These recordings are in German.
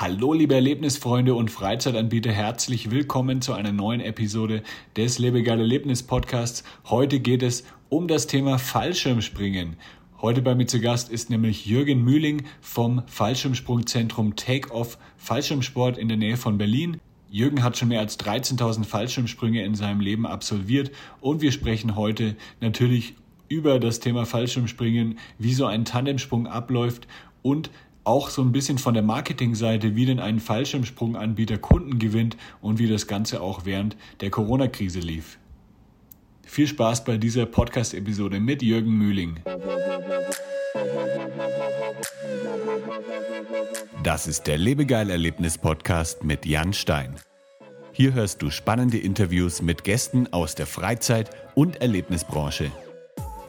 Hallo liebe Erlebnisfreunde und Freizeitanbieter, herzlich willkommen zu einer neuen Episode des Lebegeil Erlebnis Podcasts. Heute geht es um das Thema Fallschirmspringen. Heute bei mir zu Gast ist nämlich Jürgen Mühling vom Fallschirmsprungzentrum Take-Off Fallschirmsport in der Nähe von Berlin. Jürgen hat schon mehr als 13.000 Fallschirmsprünge in seinem Leben absolviert und wir sprechen heute natürlich über das Thema Fallschirmspringen, wie so ein Tandemsprung abläuft und auch so ein bisschen von der Marketingseite, wie denn ein Fallschirmsprunganbieter Kunden gewinnt und wie das Ganze auch während der Corona-Krise lief. Viel Spaß bei dieser Podcast-Episode mit Jürgen Mühling. Das ist der Lebegeil-Erlebnis-Podcast mit Jan Stein. Hier hörst du spannende Interviews mit Gästen aus der Freizeit- und Erlebnisbranche.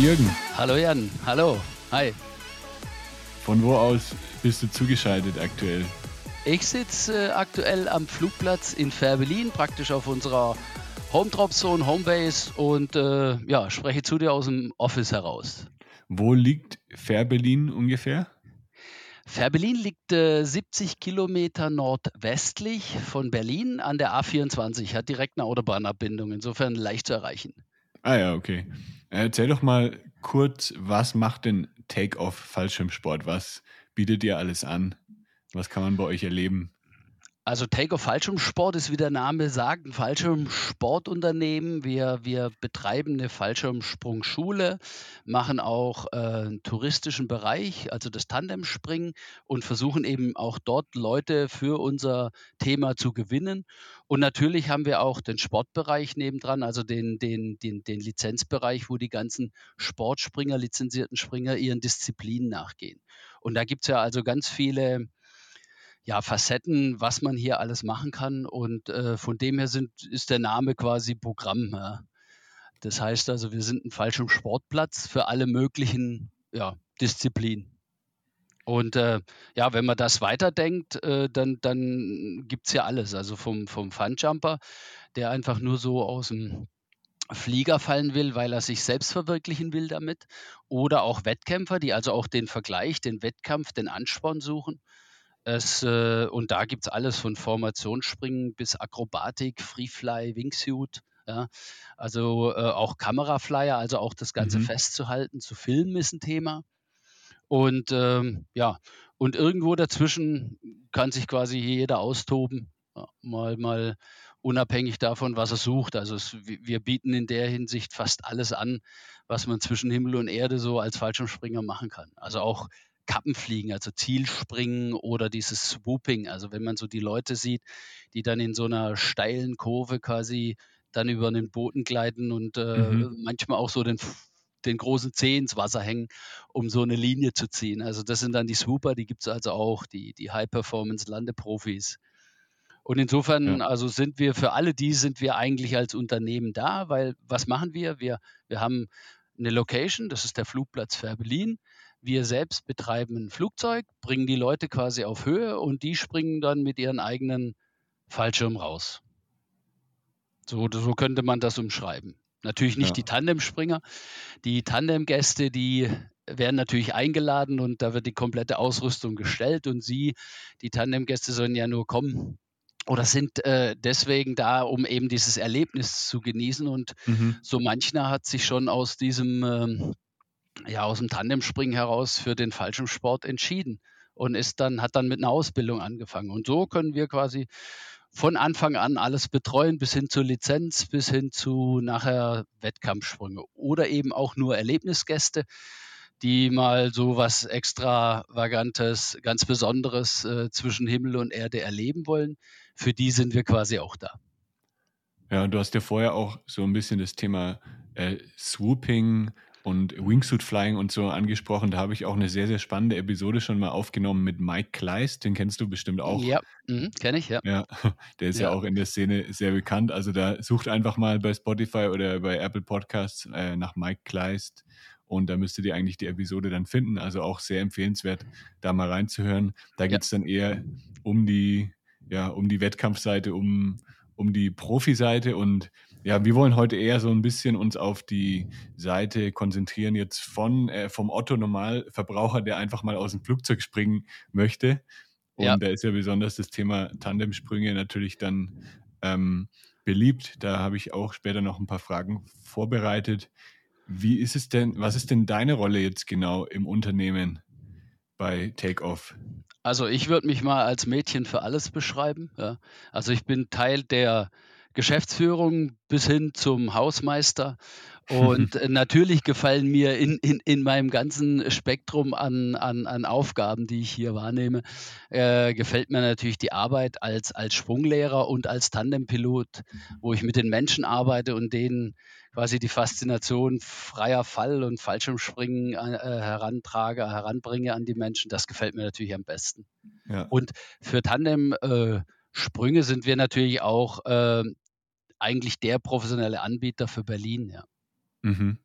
Jürgen. Hallo Jan, hallo. Hi. Von wo aus bist du zugeschaltet aktuell? Ich sitze äh, aktuell am Flugplatz in Fährberlin, praktisch auf unserer Home Drop Zone, Homebase und äh, ja, spreche zu dir aus dem Office heraus. Wo liegt Fährberlin ungefähr? Fährberlin liegt äh, 70 Kilometer nordwestlich von Berlin an der A24, hat direkt eine Autobahnabbindung, insofern leicht zu erreichen. Ah ja, okay. Erzähl doch mal kurz, was macht denn Take-Off Fallschirmsport? Was bietet ihr alles an? Was kann man bei euch erleben? Also Take-Off Fallschirmsport ist, wie der Name sagt, ein Fallschirmsportunternehmen. Wir, wir betreiben eine Fallschirmsprungschule, machen auch äh, einen touristischen Bereich, also das Tandemspringen und versuchen eben auch dort Leute für unser Thema zu gewinnen. Und natürlich haben wir auch den Sportbereich nebendran, also den, den, den, den Lizenzbereich, wo die ganzen Sportspringer, lizenzierten Springer ihren Disziplinen nachgehen. Und da gibt es ja also ganz viele ja, Facetten, was man hier alles machen kann. Und äh, von dem her sind, ist der Name quasi Programm. Ja. Das heißt also, wir sind ein falschem Sportplatz für alle möglichen ja, Disziplinen. Und äh, ja, wenn man das weiterdenkt, äh, dann, dann gibt es ja alles. Also vom, vom Funjumper, der einfach nur so aus dem Flieger fallen will, weil er sich selbst verwirklichen will damit. Oder auch Wettkämpfer, die also auch den Vergleich, den Wettkampf, den Ansporn suchen. Es, äh, und da gibt es alles von Formationsspringen bis Akrobatik, Freefly, Wingsuit. Ja. Also äh, auch Kameraflyer, also auch das Ganze mhm. festzuhalten, zu filmen ist ein Thema. Und ähm, ja, und irgendwo dazwischen kann sich quasi jeder austoben, ja, mal, mal unabhängig davon, was er sucht. Also es, wir bieten in der Hinsicht fast alles an, was man zwischen Himmel und Erde so als Fallschirmspringer machen kann. Also auch Kappenfliegen, also Zielspringen oder dieses Swooping. Also wenn man so die Leute sieht, die dann in so einer steilen Kurve quasi dann über einen Boden gleiten und äh, mhm. manchmal auch so den, den großen Zeh ins Wasser hängen, um so eine Linie zu ziehen. Also das sind dann die Swooper, die gibt es also auch, die, die High-Performance-Landeprofis. Und insofern, ja. also sind wir für alle die sind wir eigentlich als Unternehmen da, weil was machen wir? Wir, wir haben eine Location, das ist der Flugplatz Fährberlin. Wir selbst betreiben ein Flugzeug, bringen die Leute quasi auf Höhe und die springen dann mit ihren eigenen Fallschirm raus. So, so könnte man das umschreiben. Natürlich nicht ja. die Tandemspringer. Die Tandemgäste, die werden natürlich eingeladen und da wird die komplette Ausrüstung gestellt und sie, die Tandemgäste, sollen ja nur kommen oder sind äh, deswegen da, um eben dieses Erlebnis zu genießen. Und mhm. so mancher hat sich schon aus diesem ähm, ja aus dem Tandemspringen heraus für den Fallschirmsport entschieden und ist dann, hat dann mit einer Ausbildung angefangen. Und so können wir quasi von Anfang an alles betreuen, bis hin zur Lizenz, bis hin zu nachher Wettkampfsprünge oder eben auch nur Erlebnisgäste, die mal so was extravagantes, ganz Besonderes äh, zwischen Himmel und Erde erleben wollen. Für die sind wir quasi auch da. Ja, und du hast ja vorher auch so ein bisschen das Thema äh, Swooping und Wingsuit Flying und so angesprochen. Da habe ich auch eine sehr, sehr spannende Episode schon mal aufgenommen mit Mike Kleist. Den kennst du bestimmt auch. Ja, mhm, kenne ich, ja. Ja, der ist ja. ja. auch in der Szene sehr bekannt. Also da sucht einfach mal bei Spotify oder bei Apple Podcasts äh, nach Mike Kleist und da müsstet ihr eigentlich die Episode dann finden. Also auch sehr empfehlenswert, da mal reinzuhören. Da geht es dann eher um die, ja, um die Wettkampfseite, um, um die Profiseite und ja, wir wollen heute eher so ein bisschen uns auf die Seite konzentrieren, jetzt von äh, vom Otto Normalverbraucher, der einfach mal aus dem Flugzeug springen möchte. Und ja. da ist ja besonders das Thema Tandemsprünge natürlich dann ähm, beliebt. Da habe ich auch später noch ein paar Fragen vorbereitet. Wie ist es denn, was ist denn deine Rolle jetzt genau im Unternehmen bei Takeoff? Also ich würde mich mal als Mädchen für alles beschreiben. Ja. Also ich bin Teil der Geschäftsführung bis hin zum Hausmeister. Und natürlich gefallen mir in, in, in meinem ganzen Spektrum an, an, an Aufgaben, die ich hier wahrnehme, äh, gefällt mir natürlich die Arbeit als, als Sprunglehrer und als Tandempilot, wo ich mit den Menschen arbeite und denen quasi die Faszination freier Fall und Fallschirmspringen äh, herantrage, heranbringe an die Menschen. Das gefällt mir natürlich am besten. Ja. Und für Tandem äh, Sprünge sind wir natürlich auch äh, eigentlich der professionelle Anbieter für Berlin, ja. Mhm.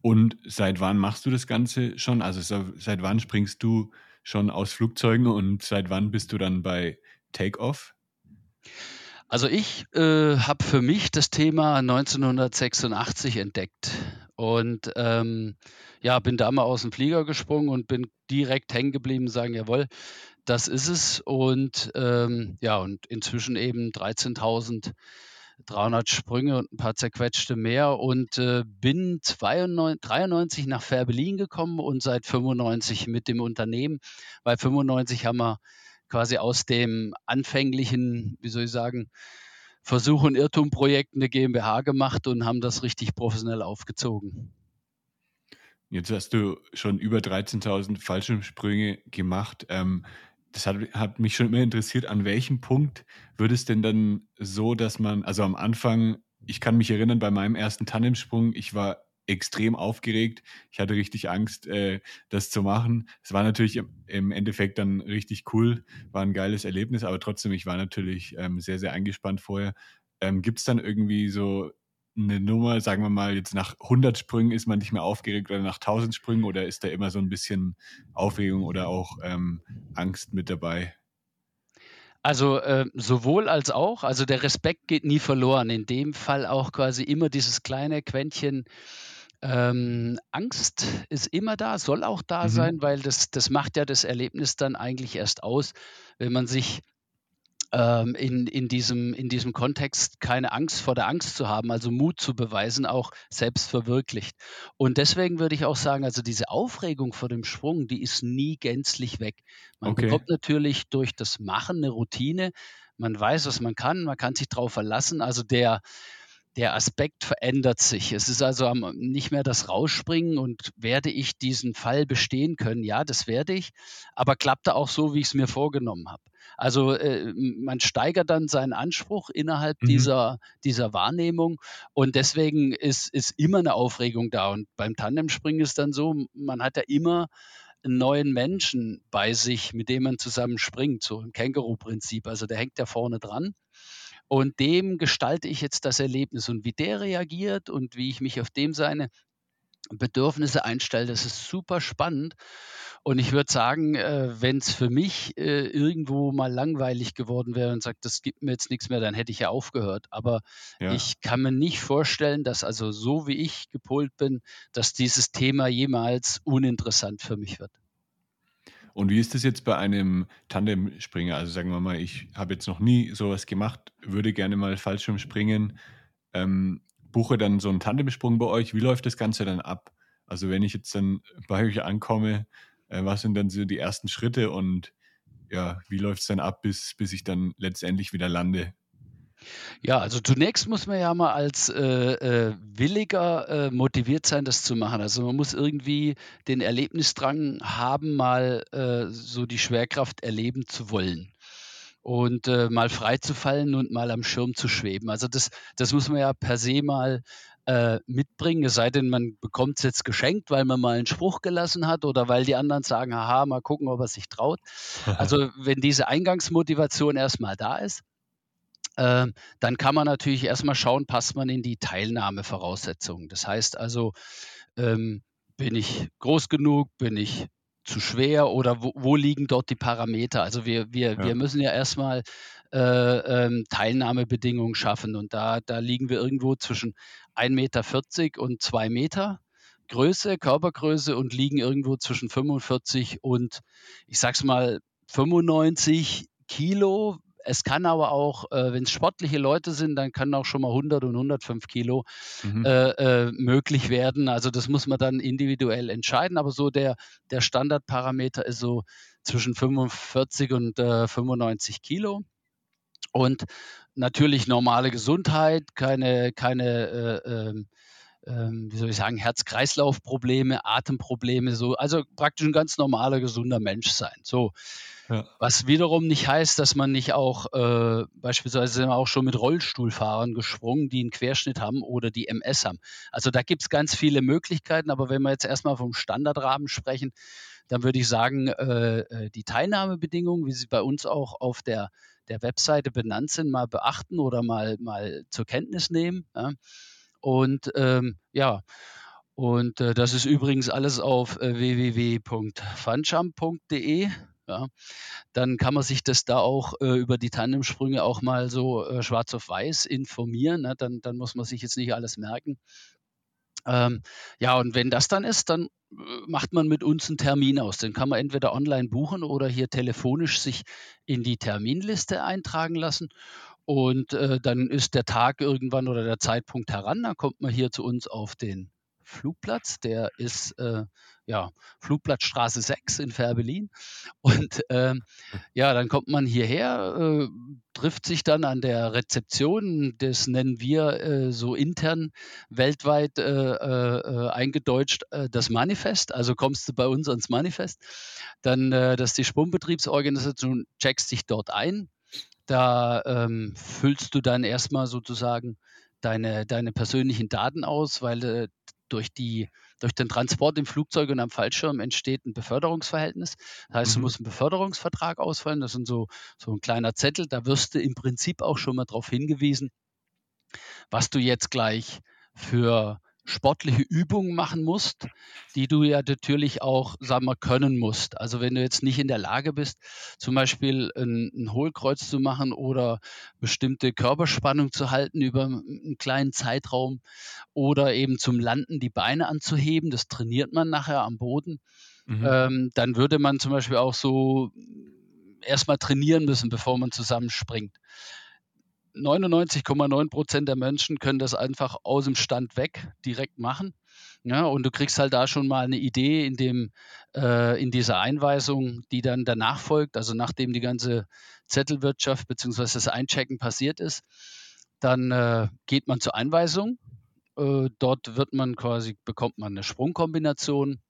Und seit wann machst du das Ganze schon? Also seit wann springst du schon aus Flugzeugen und seit wann bist du dann bei Takeoff? Also ich äh, habe für mich das Thema 1986 entdeckt und ähm, ja, bin da mal aus dem Flieger gesprungen und bin direkt hängen geblieben sagen, jawohl, das ist es. Und ähm, ja, und inzwischen eben 13.300 Sprünge und ein paar zerquetschte mehr und äh, bin 92, 93 nach Fährberlin gekommen und seit 95 mit dem Unternehmen. Weil 95 haben wir quasi aus dem anfänglichen, wie soll ich sagen, Versuch- und Irrtumprojekt eine GmbH gemacht und haben das richtig professionell aufgezogen. Jetzt hast du schon über 13.000 Fallschirmsprünge gemacht. Ähm, das hat, hat, mich schon immer interessiert, an welchem Punkt wird es denn dann so, dass man, also am Anfang, ich kann mich erinnern, bei meinem ersten Tandemsprung, ich war extrem aufgeregt. Ich hatte richtig Angst, äh, das zu machen. Es war natürlich im, Endeffekt dann richtig cool, war ein geiles Erlebnis, aber trotzdem, ich war natürlich ähm, sehr, sehr eingespannt vorher. Ähm, Gibt es dann irgendwie so eine Nummer, sagen wir mal, jetzt nach 100 Sprüngen ist man nicht mehr aufgeregt oder nach 1000 Sprüngen oder ist da immer so ein bisschen Aufregung oder auch ähm, Angst mit dabei? Also äh, sowohl als auch, also der Respekt geht nie verloren. In dem Fall auch quasi immer dieses kleine Quäntchen ähm, Angst ist immer da, soll auch da mhm. sein, weil das, das macht ja das Erlebnis dann eigentlich erst aus, wenn man sich in, in, diesem, in diesem Kontext keine Angst vor der Angst zu haben, also Mut zu beweisen, auch selbst verwirklicht. Und deswegen würde ich auch sagen, also diese Aufregung vor dem Sprung, die ist nie gänzlich weg. Man okay. bekommt natürlich durch das Machen eine Routine. Man weiß, was man kann, man kann sich darauf verlassen. Also der, der Aspekt verändert sich. Es ist also nicht mehr das Rausspringen und werde ich diesen Fall bestehen können? Ja, das werde ich, aber klappte auch so, wie ich es mir vorgenommen habe. Also äh, man steigert dann seinen Anspruch innerhalb mhm. dieser, dieser Wahrnehmung und deswegen ist, ist immer eine Aufregung da. Und beim Tandemspringen ist dann so, man hat ja immer einen neuen Menschen bei sich, mit dem man zusammen springt, so ein Känguru-Prinzip. Also der hängt ja vorne dran und dem gestalte ich jetzt das Erlebnis und wie der reagiert und wie ich mich auf dem seine Bedürfnisse einstelle, das ist super spannend. Und ich würde sagen, äh, wenn es für mich äh, irgendwo mal langweilig geworden wäre und sagt, das gibt mir jetzt nichts mehr, dann hätte ich ja aufgehört. Aber ja. ich kann mir nicht vorstellen, dass also so wie ich gepolt bin, dass dieses Thema jemals uninteressant für mich wird. Und wie ist das jetzt bei einem Tandemspringer? Also sagen wir mal, ich habe jetzt noch nie sowas gemacht, würde gerne mal Fallschirm springen, ähm, buche dann so einen Tandemsprung bei euch. Wie läuft das Ganze dann ab? Also wenn ich jetzt dann bei euch ankomme, äh, was sind dann so die ersten Schritte und ja, wie läuft es dann ab, bis, bis ich dann letztendlich wieder lande? Ja, also zunächst muss man ja mal als äh, äh, Williger äh, motiviert sein, das zu machen. Also man muss irgendwie den Erlebnisdrang haben, mal äh, so die Schwerkraft erleben zu wollen und äh, mal frei zu fallen und mal am Schirm zu schweben. Also das, das muss man ja per se mal äh, mitbringen, es sei denn, man bekommt es jetzt geschenkt, weil man mal einen Spruch gelassen hat oder weil die anderen sagen, haha, mal gucken, ob er sich traut. Also wenn diese Eingangsmotivation erstmal da ist, äh, dann kann man natürlich erstmal schauen, passt man in die Teilnahmevoraussetzungen. Das heißt also, ähm, bin ich groß genug, bin ich zu schwer oder wo, wo liegen dort die Parameter? Also wir, wir, ja. wir müssen ja erstmal äh, ähm, Teilnahmebedingungen schaffen und da, da liegen wir irgendwo zwischen 1,40 Meter und 2 Meter. Größe, Körpergröße und liegen irgendwo zwischen 45 und ich sag's mal 95 Kilo, es kann aber auch, äh, wenn es sportliche Leute sind, dann können auch schon mal 100 und 105 Kilo mhm. äh, äh, möglich werden. Also das muss man dann individuell entscheiden. Aber so der, der Standardparameter ist so zwischen 45 und 95 äh, Kilo. Und natürlich normale Gesundheit, keine, keine äh, ähm, ähm, wie soll ich sagen, Herz-Kreislauf-Probleme, Atemprobleme, so, also praktisch ein ganz normaler, gesunder Mensch sein. So. Ja. Was wiederum nicht heißt, dass man nicht auch, äh, beispielsweise sind wir auch schon mit Rollstuhlfahrern gesprungen, die einen Querschnitt haben oder die MS haben. Also da gibt es ganz viele Möglichkeiten, aber wenn wir jetzt erstmal vom Standardrahmen sprechen, dann würde ich sagen, äh, äh die Teilnahmebedingungen, wie sie bei uns auch auf der, der Webseite benannt sind, mal beachten oder mal, mal zur Kenntnis nehmen. Ja. Und ähm, ja, und äh, das ist übrigens alles auf äh, www.funjump.de. Ja, dann kann man sich das da auch äh, über die Tandemsprünge auch mal so äh, schwarz auf weiß informieren. Ne? Dann, dann muss man sich jetzt nicht alles merken. Ähm, ja, und wenn das dann ist, dann äh, macht man mit uns einen Termin aus. Den kann man entweder online buchen oder hier telefonisch sich in die Terminliste eintragen lassen. Und äh, dann ist der Tag irgendwann oder der Zeitpunkt heran, dann kommt man hier zu uns auf den Flugplatz. Der ist äh, ja, Flugplatzstraße 6 in Fährberlin. Und ähm, ja, dann kommt man hierher, äh, trifft sich dann an der Rezeption, das nennen wir äh, so intern weltweit äh, äh eingedeutscht äh, das Manifest. Also kommst du bei uns ans Manifest, dann äh, das ist die Sprungbetriebsorganisation, checkst dich dort ein. Da ähm, füllst du dann erstmal sozusagen deine, deine persönlichen Daten aus, weil durch die durch den Transport im Flugzeug und am Fallschirm entsteht ein Beförderungsverhältnis. Das heißt, mhm. du musst einen Beförderungsvertrag ausfallen. Das ist so, so ein kleiner Zettel. Da wirst du im Prinzip auch schon mal darauf hingewiesen, was du jetzt gleich für sportliche Übungen machen musst, die du ja natürlich auch, sagen wir, können musst. Also wenn du jetzt nicht in der Lage bist, zum Beispiel ein, ein Hohlkreuz zu machen oder bestimmte Körperspannung zu halten über einen kleinen Zeitraum oder eben zum Landen die Beine anzuheben, das trainiert man nachher am Boden, mhm. ähm, dann würde man zum Beispiel auch so erstmal trainieren müssen, bevor man zusammenspringt. 99,9 Prozent der Menschen können das einfach aus dem Stand weg direkt machen. Ja, und du kriegst halt da schon mal eine Idee in, dem, äh, in dieser Einweisung, die dann danach folgt, also nachdem die ganze Zettelwirtschaft bzw. das Einchecken passiert ist, dann äh, geht man zur Einweisung. Äh, dort wird man quasi, bekommt man eine Sprungkombination.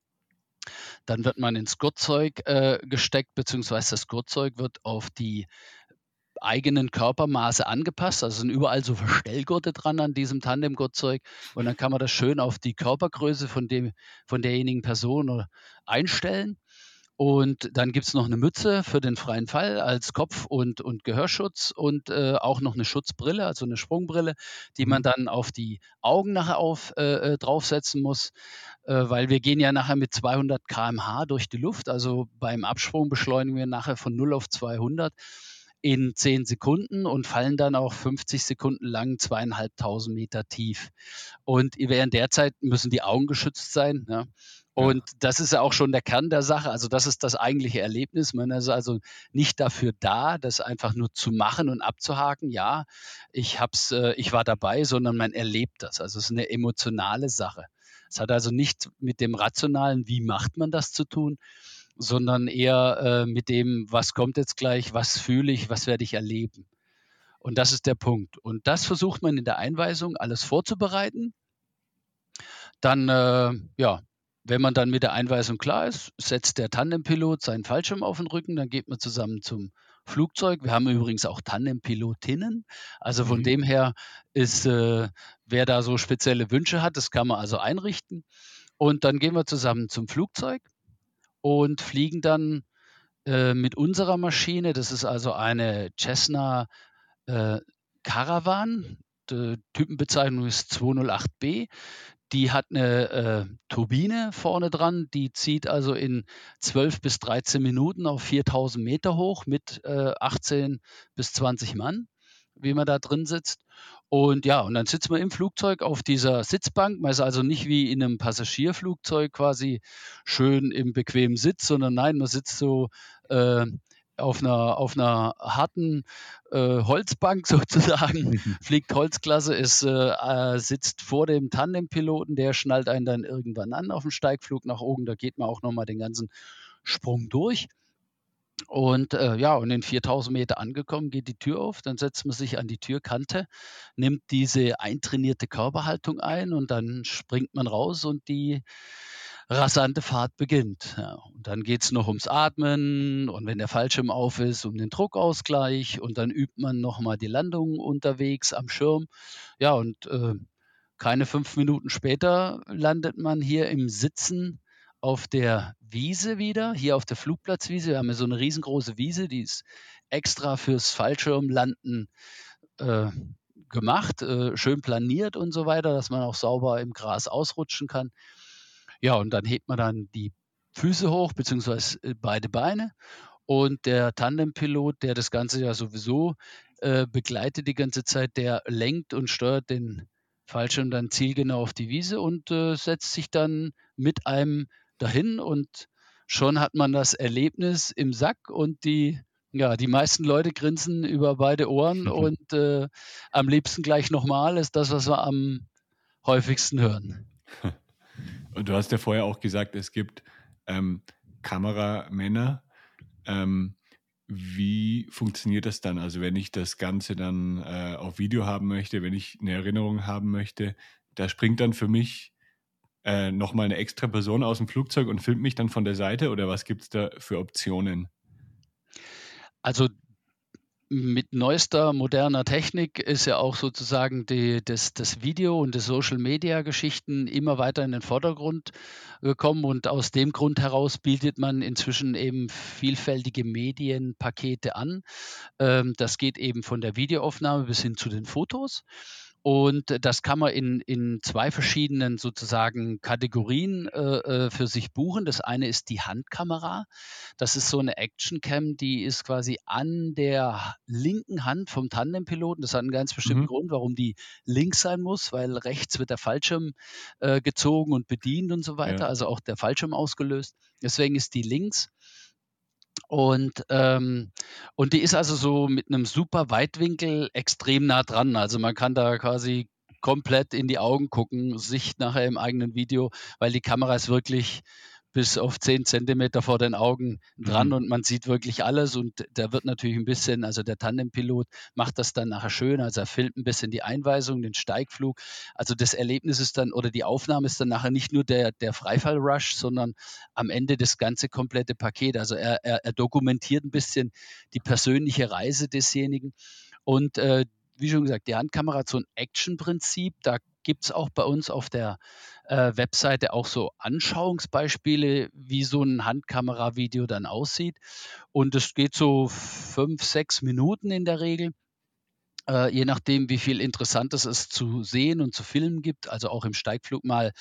Dann wird man ins Gurtzeug äh, gesteckt, beziehungsweise das Gurtzeug wird auf die eigenen Körpermaße angepasst. Also sind überall so Verstellgurte dran an diesem Tandemgurtzeug. Und dann kann man das schön auf die Körpergröße von, dem, von derjenigen Person einstellen. Und dann gibt es noch eine Mütze für den freien Fall als Kopf- und, und Gehörschutz und äh, auch noch eine Schutzbrille, also eine Sprungbrille, die man mhm. dann auf die Augen nachher auf, äh, äh, draufsetzen muss, äh, weil wir gehen ja nachher mit 200 km/h durch die Luft. Also beim Absprung beschleunigen wir nachher von 0 auf 200 in 10 Sekunden und fallen dann auch 50 Sekunden lang zweieinhalbtausend Meter tief. Und während der Zeit müssen die Augen geschützt sein. Ja. Und das ist ja auch schon der Kern der Sache. Also das ist das eigentliche Erlebnis. Man ist also nicht dafür da, das einfach nur zu machen und abzuhaken. Ja, ich hab's, äh, ich war dabei, sondern man erlebt das. Also es ist eine emotionale Sache. Es hat also nicht mit dem rationalen, wie macht man das zu tun, sondern eher äh, mit dem, was kommt jetzt gleich, was fühle ich, was werde ich erleben. Und das ist der Punkt. Und das versucht man in der Einweisung alles vorzubereiten. Dann, äh, ja, wenn man dann mit der Einweisung klar ist, setzt der Tandempilot seinen Fallschirm auf den Rücken, dann geht man zusammen zum Flugzeug. Wir haben übrigens auch Tandempilotinnen. Also von Mhm. dem her ist, äh, wer da so spezielle Wünsche hat, das kann man also einrichten. Und dann gehen wir zusammen zum Flugzeug und fliegen dann äh, mit unserer Maschine. Das ist also eine Cessna äh, Caravan. Typenbezeichnung ist 208B. Die hat eine äh, Turbine vorne dran, die zieht also in 12 bis 13 Minuten auf 4000 Meter hoch mit äh, 18 bis 20 Mann, wie man da drin sitzt. Und ja, und dann sitzt man im Flugzeug auf dieser Sitzbank. Man ist also nicht wie in einem Passagierflugzeug quasi schön im bequemen Sitz, sondern nein, man sitzt so äh, auf einer, auf einer harten äh, Holzbank sozusagen, fliegt Holzklasse, ist, äh, äh, sitzt vor dem Tandempiloten, der schnallt einen dann irgendwann an auf dem Steigflug nach oben. Da geht man auch nochmal den ganzen Sprung durch. Und äh, ja, und in 4000 Meter angekommen, geht die Tür auf, dann setzt man sich an die Türkante, nimmt diese eintrainierte Körperhaltung ein und dann springt man raus und die rasante Fahrt beginnt. Ja, und dann geht es noch ums Atmen und wenn der Fallschirm auf ist, um den Druckausgleich und dann übt man nochmal die Landung unterwegs am Schirm. Ja, und äh, keine fünf Minuten später landet man hier im Sitzen auf der Wiese wieder, hier auf der Flugplatzwiese. Wir haben ja so eine riesengroße Wiese, die ist extra fürs Fallschirmlanden äh, gemacht, äh, schön planiert und so weiter, dass man auch sauber im Gras ausrutschen kann. Ja, und dann hebt man dann die Füße hoch, beziehungsweise äh, beide Beine. Und der Tandempilot, der das Ganze ja sowieso äh, begleitet die ganze Zeit, der lenkt und steuert den Fallschirm dann zielgenau auf die Wiese und äh, setzt sich dann mit einem dahin und schon hat man das Erlebnis im Sack und die, ja, die meisten Leute grinsen über beide Ohren und äh, am liebsten gleich nochmal ist das, was wir am häufigsten hören. Und du hast ja vorher auch gesagt, es gibt ähm, Kameramänner. Ähm, wie funktioniert das dann? Also wenn ich das Ganze dann äh, auf Video haben möchte, wenn ich eine Erinnerung haben möchte, da springt dann für mich äh, nochmal eine extra Person aus dem Flugzeug und filmt mich dann von der Seite oder was gibt es da für Optionen? Also mit neuester moderner Technik ist ja auch sozusagen die, das, das Video und die Social-Media-Geschichten immer weiter in den Vordergrund gekommen und aus dem Grund heraus bietet man inzwischen eben vielfältige Medienpakete an. Ähm, das geht eben von der Videoaufnahme bis hin zu den Fotos. Und das kann man in, in zwei verschiedenen sozusagen Kategorien äh, für sich buchen. Das eine ist die Handkamera. Das ist so eine Actioncam, die ist quasi an der linken Hand vom Tandempiloten. Das hat einen ganz bestimmten mhm. Grund, warum die links sein muss, weil rechts wird der Fallschirm äh, gezogen und bedient und so weiter, ja. also auch der Fallschirm ausgelöst. Deswegen ist die links. Und, ähm, und die ist also so mit einem super Weitwinkel extrem nah dran. Also man kann da quasi komplett in die Augen gucken, Sicht nachher im eigenen Video, weil die Kamera ist wirklich bis auf 10 Zentimeter vor den Augen dran mhm. und man sieht wirklich alles und da wird natürlich ein bisschen, also der Tandempilot macht das dann nachher schön, also er filmt ein bisschen die Einweisung, den Steigflug, also das Erlebnis ist dann oder die Aufnahme ist dann nachher nicht nur der, der Freifallrush, sondern am Ende das ganze komplette Paket, also er, er, er dokumentiert ein bisschen die persönliche Reise desjenigen und äh, wie schon gesagt, die Handkamera hat so ein Action-Prinzip. Da gibt es auch bei uns auf der äh, Webseite auch so Anschauungsbeispiele, wie so ein Handkamera-Video dann aussieht. Und es geht so fünf, sechs Minuten in der Regel. Äh, je nachdem, wie viel Interessantes es zu sehen und zu filmen gibt, also auch im Steigflug mal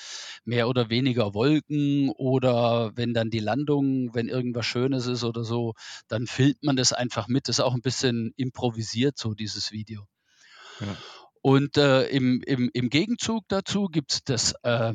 mehr oder weniger Wolken oder wenn dann die Landung, wenn irgendwas Schönes ist oder so, dann filmt man das einfach mit. Das ist auch ein bisschen improvisiert, so dieses Video. Ja. Und äh, im, im, im Gegenzug dazu gibt es äh,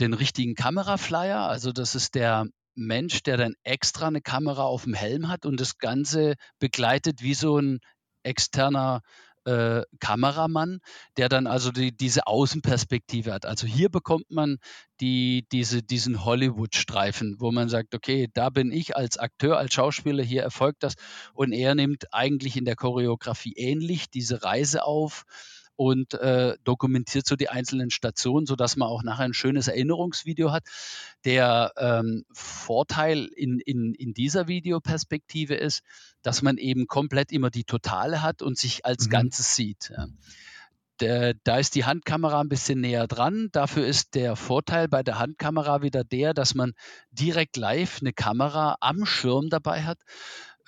den richtigen Kameraflyer. Also das ist der Mensch, der dann extra eine Kamera auf dem Helm hat und das Ganze begleitet wie so ein externer äh, Kameramann, der dann also die, diese Außenperspektive hat. Also hier bekommt man die, diese, diesen Hollywood-Streifen, wo man sagt, okay, da bin ich als Akteur, als Schauspieler, hier erfolgt das. Und er nimmt eigentlich in der Choreografie ähnlich diese Reise auf und äh, dokumentiert so die einzelnen Stationen, sodass man auch nachher ein schönes Erinnerungsvideo hat. Der ähm, Vorteil in, in, in dieser Videoperspektive ist, dass man eben komplett immer die Totale hat und sich als mhm. Ganzes sieht. Ja. Da ist die Handkamera ein bisschen näher dran. Dafür ist der Vorteil bei der Handkamera wieder der, dass man direkt live eine Kamera am Schirm dabei hat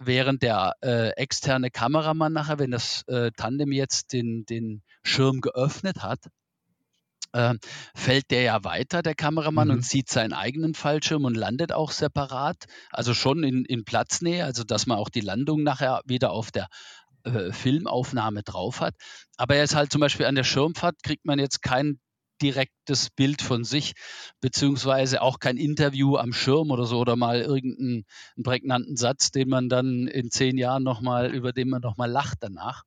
während der äh, externe Kameramann nachher, wenn das äh, Tandem jetzt den, den Schirm geöffnet hat, äh, fällt der ja weiter, der Kameramann, mhm. und zieht seinen eigenen Fallschirm und landet auch separat, also schon in, in Platznähe, also dass man auch die Landung nachher wieder auf der äh, Filmaufnahme drauf hat. Aber er ist halt zum Beispiel an der Schirmfahrt, kriegt man jetzt kein direktes Bild von sich, beziehungsweise auch kein Interview am Schirm oder so oder mal irgendeinen prägnanten Satz, den man dann in zehn Jahren nochmal, über den man nochmal lacht danach.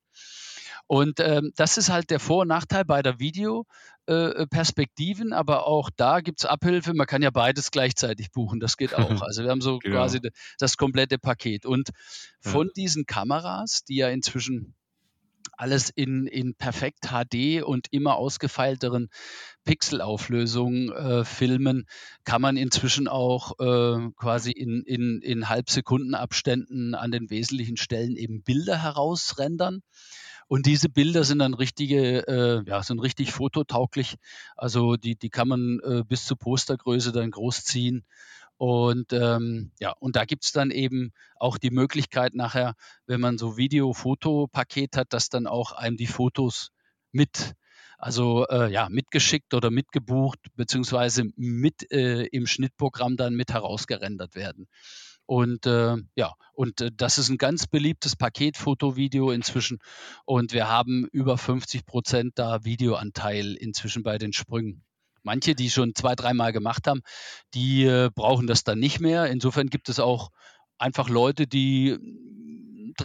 Und ähm, das ist halt der Vor- und Nachteil bei der Videoperspektiven, äh, aber auch da gibt es Abhilfe. Man kann ja beides gleichzeitig buchen, das geht auch. Also wir haben so genau. quasi das komplette Paket. Und von ja. diesen Kameras, die ja inzwischen alles in, in perfekt HD und immer ausgefeilteren Pixelauflösungen äh, filmen, kann man inzwischen auch äh, quasi in, in, in Halbsekundenabständen an den wesentlichen Stellen eben Bilder herausrendern. Und diese Bilder sind dann richtige, äh, ja, sind richtig fototauglich. Also die, die kann man äh, bis zur Postergröße dann großziehen und ähm, ja, und da gibt es dann eben auch die Möglichkeit nachher, wenn man so Video-Foto-Paket hat, dass dann auch einem die Fotos mit, also äh, ja, mitgeschickt oder mitgebucht, beziehungsweise mit äh, im Schnittprogramm dann mit herausgerendert werden. Und äh, ja, und äh, das ist ein ganz beliebtes Paket Foto-Video inzwischen. Und wir haben über 50 Prozent da Videoanteil inzwischen bei den Sprüngen. Manche, die schon zwei, dreimal gemacht haben, die äh, brauchen das dann nicht mehr. Insofern gibt es auch einfach Leute, die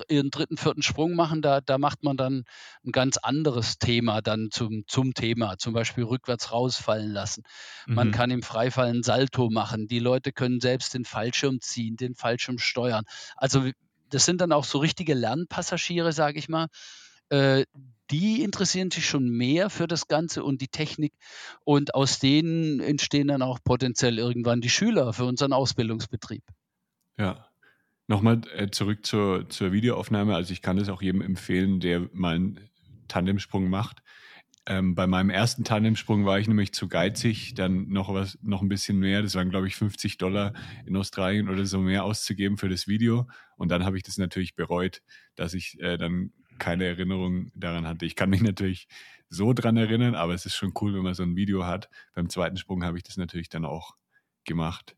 ihren dritten, vierten Sprung machen, da, da macht man dann ein ganz anderes Thema dann zum, zum Thema, zum Beispiel rückwärts rausfallen lassen. Mhm. Man kann im Freifallen Salto machen. Die Leute können selbst den Fallschirm ziehen, den Fallschirm steuern. Also das sind dann auch so richtige Lernpassagiere, sage ich mal, äh, die interessieren sich schon mehr für das Ganze und die Technik. Und aus denen entstehen dann auch potenziell irgendwann die Schüler für unseren Ausbildungsbetrieb. Ja. Nochmal äh, zurück zur, zur Videoaufnahme. Also ich kann das auch jedem empfehlen, der mal einen Tandemsprung macht. Ähm, bei meinem ersten Tandemsprung war ich nämlich zu geizig, dann noch was, noch ein bisschen mehr. Das waren, glaube ich, 50 Dollar in Australien oder so mehr auszugeben für das Video. Und dann habe ich das natürlich bereut, dass ich äh, dann keine Erinnerung daran hatte. Ich kann mich natürlich so dran erinnern, aber es ist schon cool, wenn man so ein Video hat. Beim zweiten Sprung habe ich das natürlich dann auch gemacht.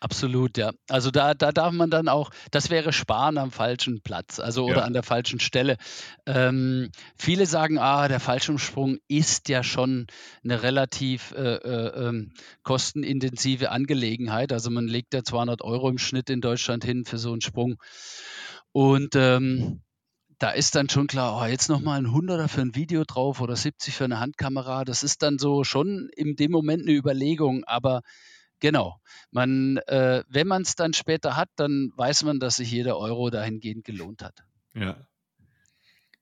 Absolut, ja. Also da, da darf man dann auch, das wäre Sparen am falschen Platz, also oder ja. an der falschen Stelle. Ähm, viele sagen, ah, der Fallschirmsprung ist ja schon eine relativ äh, äh, ähm, kostenintensive Angelegenheit. Also man legt ja 200 Euro im Schnitt in Deutschland hin für so einen Sprung. Und ähm, da ist dann schon klar, oh, jetzt nochmal ein Hunderter für ein Video drauf oder 70 für eine Handkamera. Das ist dann so schon in dem Moment eine Überlegung, aber genau, man, äh, wenn man es dann später hat, dann weiß man, dass sich jeder Euro dahingehend gelohnt hat. Ja.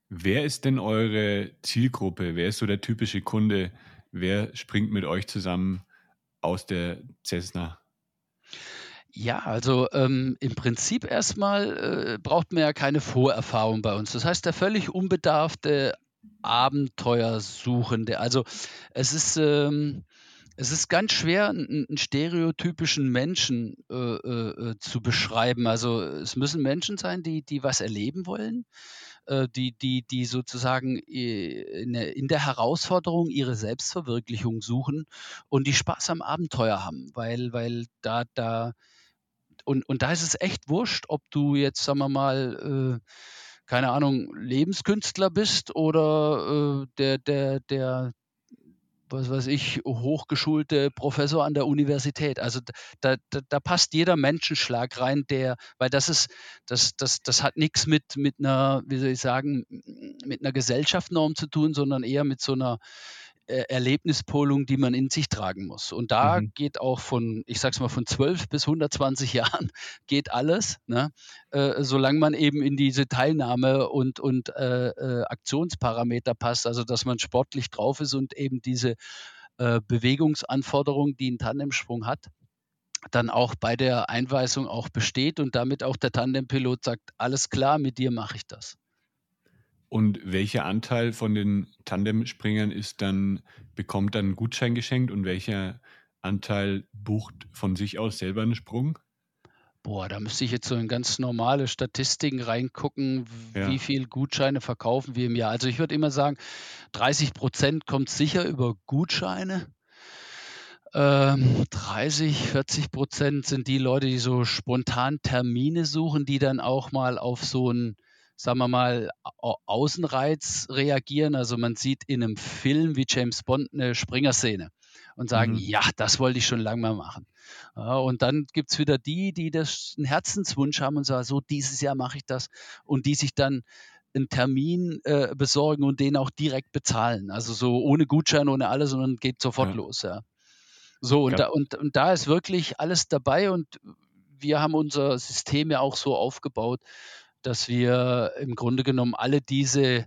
Wer ist denn eure Zielgruppe? Wer ist so der typische Kunde? Wer springt mit euch zusammen aus der Cessna? Ja, also ähm, im Prinzip erstmal äh, braucht man ja keine Vorerfahrung bei uns. Das heißt, der völlig unbedarfte Abenteuersuchende. Also es ist, ähm, es ist ganz schwer, einen, einen stereotypischen Menschen äh, äh, äh, zu beschreiben. Also es müssen Menschen sein, die, die was erleben wollen, äh, die, die, die sozusagen äh, in der, in der Herausforderung ihre Selbstverwirklichung suchen und die Spaß am Abenteuer haben, weil, weil da, da und, und da ist es echt wurscht, ob du jetzt, sagen wir mal, äh, keine Ahnung, Lebenskünstler bist oder äh, der, der, der, was weiß ich, hochgeschulte Professor an der Universität. Also da, da, da passt jeder Menschenschlag rein, der, weil das ist, das, das, das hat nichts mit, mit einer, wie soll ich sagen, mit einer Gesellschaftsnorm zu tun, sondern eher mit so einer äh, Erlebnispolung, die man in sich tragen muss. Und da mhm. geht auch von, ich sag's mal, von 12 bis 120 Jahren geht alles, ne? äh, solange man eben in diese Teilnahme und, und äh, äh, Aktionsparameter passt, also dass man sportlich drauf ist und eben diese äh, Bewegungsanforderungen, die ein Tandemsprung hat, dann auch bei der Einweisung auch besteht und damit auch der Tandempilot sagt, alles klar, mit dir mache ich das. Und welcher Anteil von den Tandemspringern ist dann, bekommt dann einen Gutschein geschenkt und welcher Anteil bucht von sich aus selber einen Sprung? Boah, da müsste ich jetzt so in ganz normale Statistiken reingucken, ja. wie viel Gutscheine verkaufen wir im Jahr. Also ich würde immer sagen, 30 Prozent kommt sicher über Gutscheine. Ähm, 30, 40 Prozent sind die Leute, die so spontan Termine suchen, die dann auch mal auf so ein sagen wir mal, Außenreiz reagieren. Also man sieht in einem Film wie James Bond eine Springerszene und sagen, mhm. ja, das wollte ich schon lange mal machen. Ja, und dann gibt es wieder die, die das einen Herzenswunsch haben und sagen, so dieses Jahr mache ich das und die sich dann einen Termin äh, besorgen und den auch direkt bezahlen. Also so ohne Gutschein, ohne alles, sondern geht sofort ja. los. Ja. So, und, ja. Da, und, und da ist wirklich alles dabei und wir haben unser System ja auch so aufgebaut, dass wir im Grunde genommen alle diese,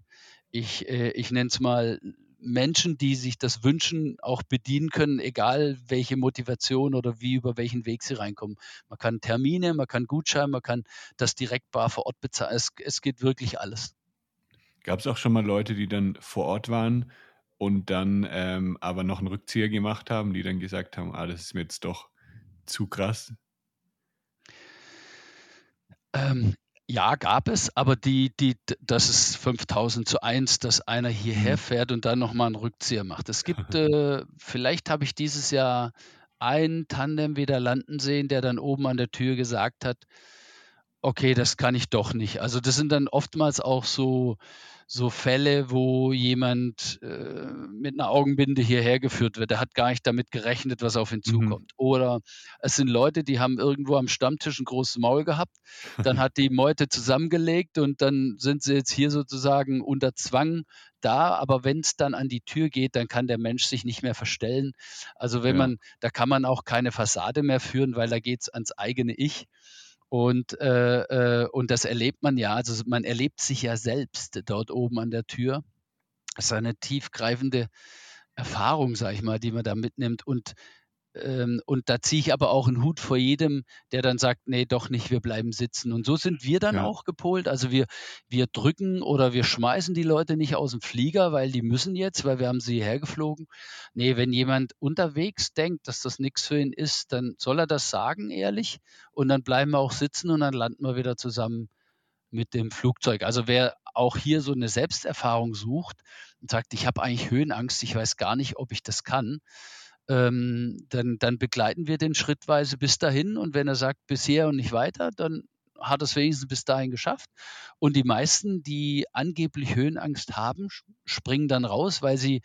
ich, äh, ich nenne es mal, Menschen, die sich das wünschen, auch bedienen können, egal welche Motivation oder wie über welchen Weg sie reinkommen. Man kann Termine, man kann Gutscheine, man kann das direkt bar vor Ort bezahlen. Es, es geht wirklich alles. Gab es auch schon mal Leute, die dann vor Ort waren und dann ähm, aber noch einen Rückzieher gemacht haben, die dann gesagt haben, ah, das ist mir jetzt doch zu krass? Ähm, ja, gab es, aber die, die, das ist 5000 zu 1, dass einer hierher mhm. fährt und dann nochmal einen Rückzieher macht. Es gibt, äh, vielleicht habe ich dieses Jahr einen Tandem wieder landen sehen, der dann oben an der Tür gesagt hat, okay, das kann ich doch nicht. Also das sind dann oftmals auch so so Fälle, wo jemand äh, mit einer Augenbinde hierher geführt wird. Der hat gar nicht damit gerechnet, was auf ihn mhm. zukommt. Mhm. Oder es sind Leute, die haben irgendwo am Stammtisch ein großes Maul gehabt. Dann hat die Meute zusammengelegt und dann sind sie jetzt hier sozusagen unter Zwang da, aber wenn es dann an die Tür geht, dann kann der Mensch sich nicht mehr verstellen. Also wenn ja. man, da kann man auch keine Fassade mehr führen, weil da geht es ans eigene Ich. Und, äh, äh, und das erlebt man ja, also man erlebt sich ja selbst dort oben an der Tür. Das ist eine tiefgreifende Erfahrung, sage ich mal, die man da mitnimmt. Und und da ziehe ich aber auch einen Hut vor jedem, der dann sagt, nee, doch nicht, wir bleiben sitzen. Und so sind wir dann ja. auch gepolt. Also wir, wir drücken oder wir schmeißen die Leute nicht aus dem Flieger, weil die müssen jetzt, weil wir haben sie hergeflogen. Nee, wenn jemand unterwegs denkt, dass das nichts für ihn ist, dann soll er das sagen, ehrlich. Und dann bleiben wir auch sitzen und dann landen wir wieder zusammen mit dem Flugzeug. Also wer auch hier so eine Selbsterfahrung sucht und sagt, ich habe eigentlich Höhenangst, ich weiß gar nicht, ob ich das kann, ähm, dann, dann begleiten wir den schrittweise bis dahin. Und wenn er sagt, bisher und nicht weiter, dann hat es wenigstens bis dahin geschafft. Und die meisten, die angeblich Höhenangst haben, springen dann raus, weil sie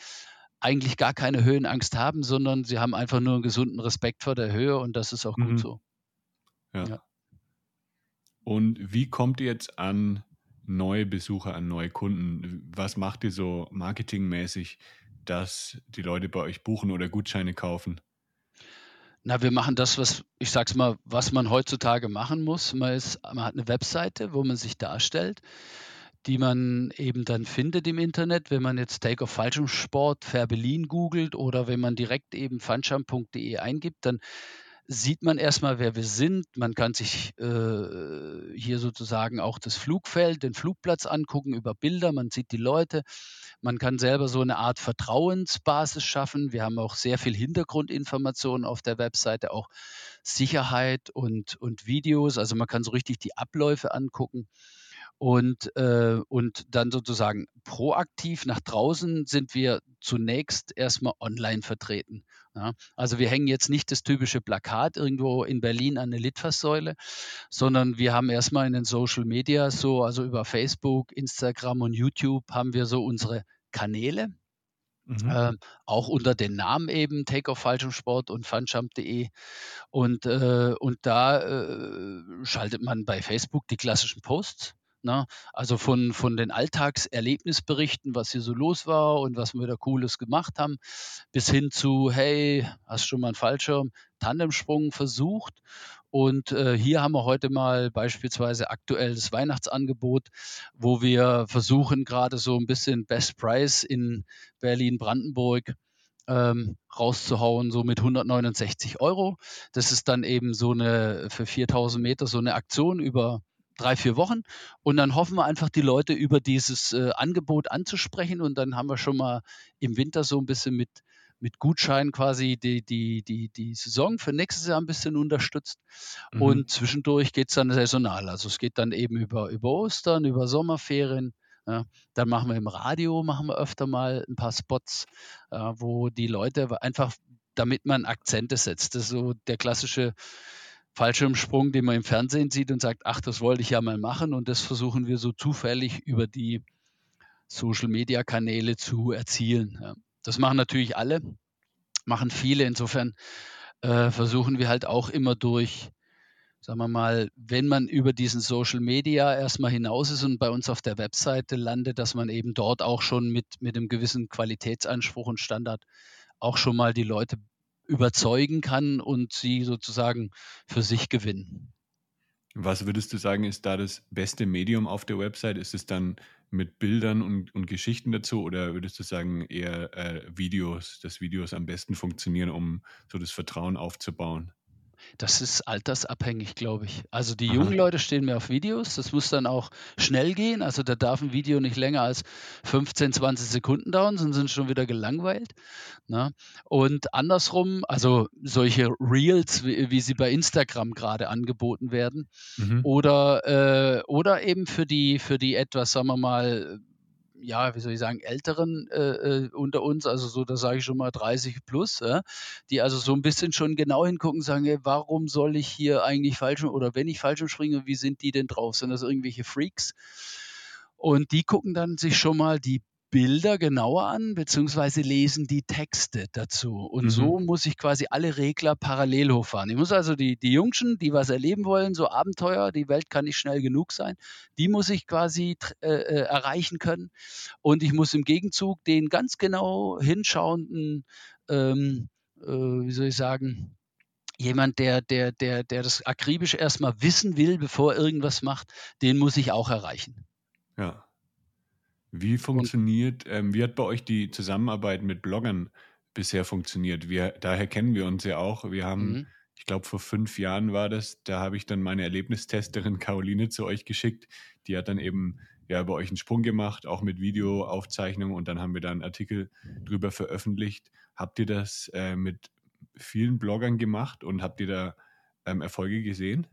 eigentlich gar keine Höhenangst haben, sondern sie haben einfach nur einen gesunden Respekt vor der Höhe und das ist auch gut mhm. so. Ja. ja. Und wie kommt ihr jetzt an neue Besucher, an neue Kunden? Was macht ihr so marketingmäßig? Dass die Leute bei euch buchen oder Gutscheine kaufen? Na, wir machen das, was ich sag's mal, was man heutzutage machen muss. Man, ist, man hat eine Webseite, wo man sich darstellt, die man eben dann findet im Internet, wenn man jetzt Take-off Fallschirmsport Färbelin googelt oder wenn man direkt eben funjump.de eingibt, dann sieht man erstmal, wer wir sind. Man kann sich äh, hier sozusagen auch das Flugfeld, den Flugplatz angucken über Bilder. Man sieht die Leute. Man kann selber so eine Art Vertrauensbasis schaffen. Wir haben auch sehr viel Hintergrundinformationen auf der Webseite, auch Sicherheit und, und Videos. Also man kann so richtig die Abläufe angucken. Und, äh, und dann sozusagen proaktiv nach draußen sind wir zunächst erstmal online vertreten. Ja, also wir hängen jetzt nicht das typische Plakat irgendwo in Berlin an eine Litfaßsäule, sondern wir haben erstmal in den Social Media so, also über Facebook, Instagram und YouTube haben wir so unsere Kanäle. Mhm. Ähm, auch unter den Namen eben Takeoff Fallschirmsport und funjump.de und, äh, und da äh, schaltet man bei Facebook die klassischen Posts Ne? Also von, von den Alltagserlebnisberichten, was hier so los war und was wir da Cooles gemacht haben, bis hin zu, hey, hast schon mal einen Fallschirm, Tandemsprung versucht. Und äh, hier haben wir heute mal beispielsweise aktuell das Weihnachtsangebot, wo wir versuchen, gerade so ein bisschen Best Price in Berlin-Brandenburg ähm, rauszuhauen, so mit 169 Euro. Das ist dann eben so eine für 4000 Meter so eine Aktion über drei, vier Wochen. Und dann hoffen wir einfach, die Leute über dieses äh, Angebot anzusprechen. Und dann haben wir schon mal im Winter so ein bisschen mit, mit Gutschein quasi die, die, die, die Saison für nächstes Jahr ein bisschen unterstützt. Mhm. Und zwischendurch geht es dann saisonal. Also es geht dann eben über, über Ostern, über Sommerferien. Ja, dann machen wir im Radio, machen wir öfter mal ein paar Spots, äh, wo die Leute einfach, damit man Akzente setzt. Das ist so der klassische Fallschirmsprung, den man im Fernsehen sieht und sagt, ach, das wollte ich ja mal machen. Und das versuchen wir so zufällig über die Social-Media-Kanäle zu erzielen. Ja. Das machen natürlich alle, machen viele. Insofern äh, versuchen wir halt auch immer durch, sagen wir mal, wenn man über diesen Social Media erstmal hinaus ist und bei uns auf der Webseite landet, dass man eben dort auch schon mit, mit einem gewissen Qualitätsanspruch und Standard auch schon mal die Leute überzeugen kann und sie sozusagen für sich gewinnen. Was würdest du sagen, ist da das beste Medium auf der Website? Ist es dann mit Bildern und, und Geschichten dazu oder würdest du sagen eher äh, Videos, dass Videos am besten funktionieren, um so das Vertrauen aufzubauen? Das ist altersabhängig, glaube ich. Also die Aha. jungen Leute stehen mehr auf Videos. Das muss dann auch schnell gehen. Also da darf ein Video nicht länger als 15, 20 Sekunden dauern, sonst sind schon wieder gelangweilt. Ne? Und andersrum, also solche Reels, wie, wie sie bei Instagram gerade angeboten werden, mhm. oder, äh, oder eben für die, für die etwas, sagen wir mal, ja, wie soll ich sagen, Älteren äh, äh, unter uns, also so, da sage ich schon mal 30 plus, äh, die also so ein bisschen schon genau hingucken, sagen, ey, warum soll ich hier eigentlich falsch oder wenn ich falsch springe, wie sind die denn drauf? Sind das irgendwelche Freaks? Und die gucken dann sich schon mal die Bilder genauer an, beziehungsweise lesen die Texte dazu. Und mhm. so muss ich quasi alle Regler parallel hochfahren. Ich muss also die, die Jungschen, die was erleben wollen, so Abenteuer, die Welt kann nicht schnell genug sein, die muss ich quasi äh, äh, erreichen können. Und ich muss im Gegenzug den ganz genau hinschauenden, ähm, äh, wie soll ich sagen, jemand, der, der, der, der das akribisch erstmal wissen will, bevor er irgendwas macht, den muss ich auch erreichen. Ja. Wie funktioniert, ähm, wie hat bei euch die Zusammenarbeit mit Bloggern bisher funktioniert? Wir, daher kennen wir uns ja auch. Wir haben, mhm. ich glaube, vor fünf Jahren war das, da habe ich dann meine Erlebnistesterin Caroline zu euch geschickt. Die hat dann eben ja bei euch einen Sprung gemacht, auch mit Videoaufzeichnung und dann haben wir da einen Artikel drüber veröffentlicht. Habt ihr das äh, mit vielen Bloggern gemacht und habt ihr da ähm, Erfolge gesehen?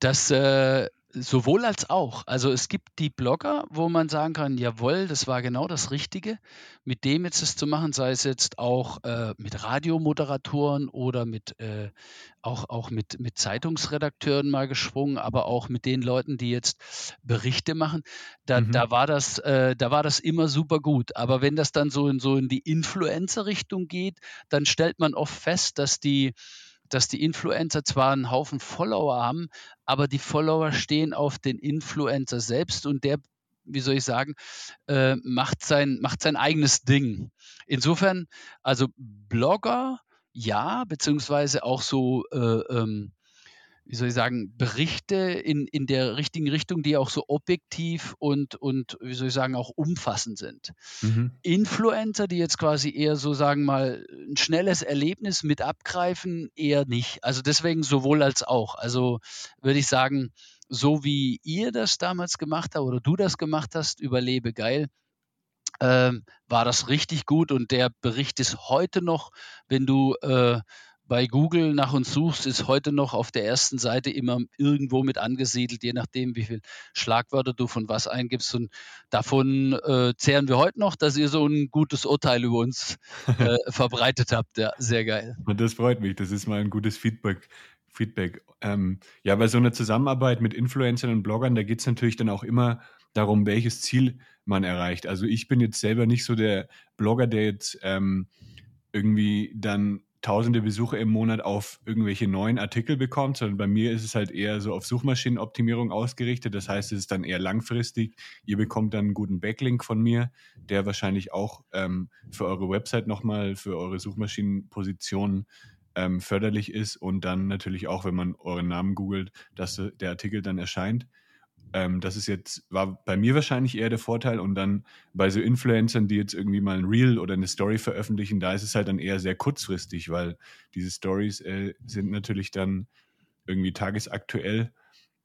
Das äh, Sowohl als auch. Also es gibt die Blogger, wo man sagen kann, jawohl, das war genau das Richtige, mit dem jetzt es zu machen, sei es jetzt auch äh, mit Radiomoderatoren oder mit äh, auch, auch mit, mit Zeitungsredakteuren mal gesprungen, aber auch mit den Leuten, die jetzt Berichte machen. Da, mhm. da, war, das, äh, da war das immer super gut. Aber wenn das dann so in, so in die Influencer-Richtung geht, dann stellt man oft fest, dass die dass die Influencer zwar einen Haufen Follower haben, aber die Follower stehen auf den Influencer selbst und der, wie soll ich sagen, äh, macht, sein, macht sein eigenes Ding. Insofern, also Blogger, ja, beziehungsweise auch so äh, ähm, wie soll ich sagen, Berichte in, in der richtigen Richtung, die auch so objektiv und, und wie soll ich sagen, auch umfassend sind. Mhm. Influencer, die jetzt quasi eher so sagen mal ein schnelles Erlebnis mit abgreifen, eher nicht. Also deswegen sowohl als auch. Also würde ich sagen, so wie ihr das damals gemacht habt oder du das gemacht hast, überlebe geil, ähm, war das richtig gut und der Bericht ist heute noch, wenn du äh, bei Google nach uns suchst, ist heute noch auf der ersten Seite immer irgendwo mit angesiedelt, je nachdem, wie viele Schlagwörter du von was eingibst. Und davon äh, zehren wir heute noch, dass ihr so ein gutes Urteil über uns äh, verbreitet habt. Ja, sehr geil. Und das freut mich. Das ist mal ein gutes Feedback. Feedback. Ähm, ja, bei so einer Zusammenarbeit mit Influencern und Bloggern, da geht es natürlich dann auch immer darum, welches Ziel man erreicht. Also ich bin jetzt selber nicht so der Blogger, der jetzt ähm, irgendwie dann tausende Besucher im Monat auf irgendwelche neuen Artikel bekommt, sondern bei mir ist es halt eher so auf Suchmaschinenoptimierung ausgerichtet. Das heißt, es ist dann eher langfristig. Ihr bekommt dann einen guten Backlink von mir, der wahrscheinlich auch ähm, für eure Website nochmal, für eure Suchmaschinenposition ähm, förderlich ist und dann natürlich auch, wenn man euren Namen googelt, dass der Artikel dann erscheint. Ähm, das ist jetzt, war bei mir wahrscheinlich eher der Vorteil. Und dann bei so Influencern, die jetzt irgendwie mal ein Reel oder eine Story veröffentlichen, da ist es halt dann eher sehr kurzfristig, weil diese Stories äh, sind natürlich dann irgendwie tagesaktuell.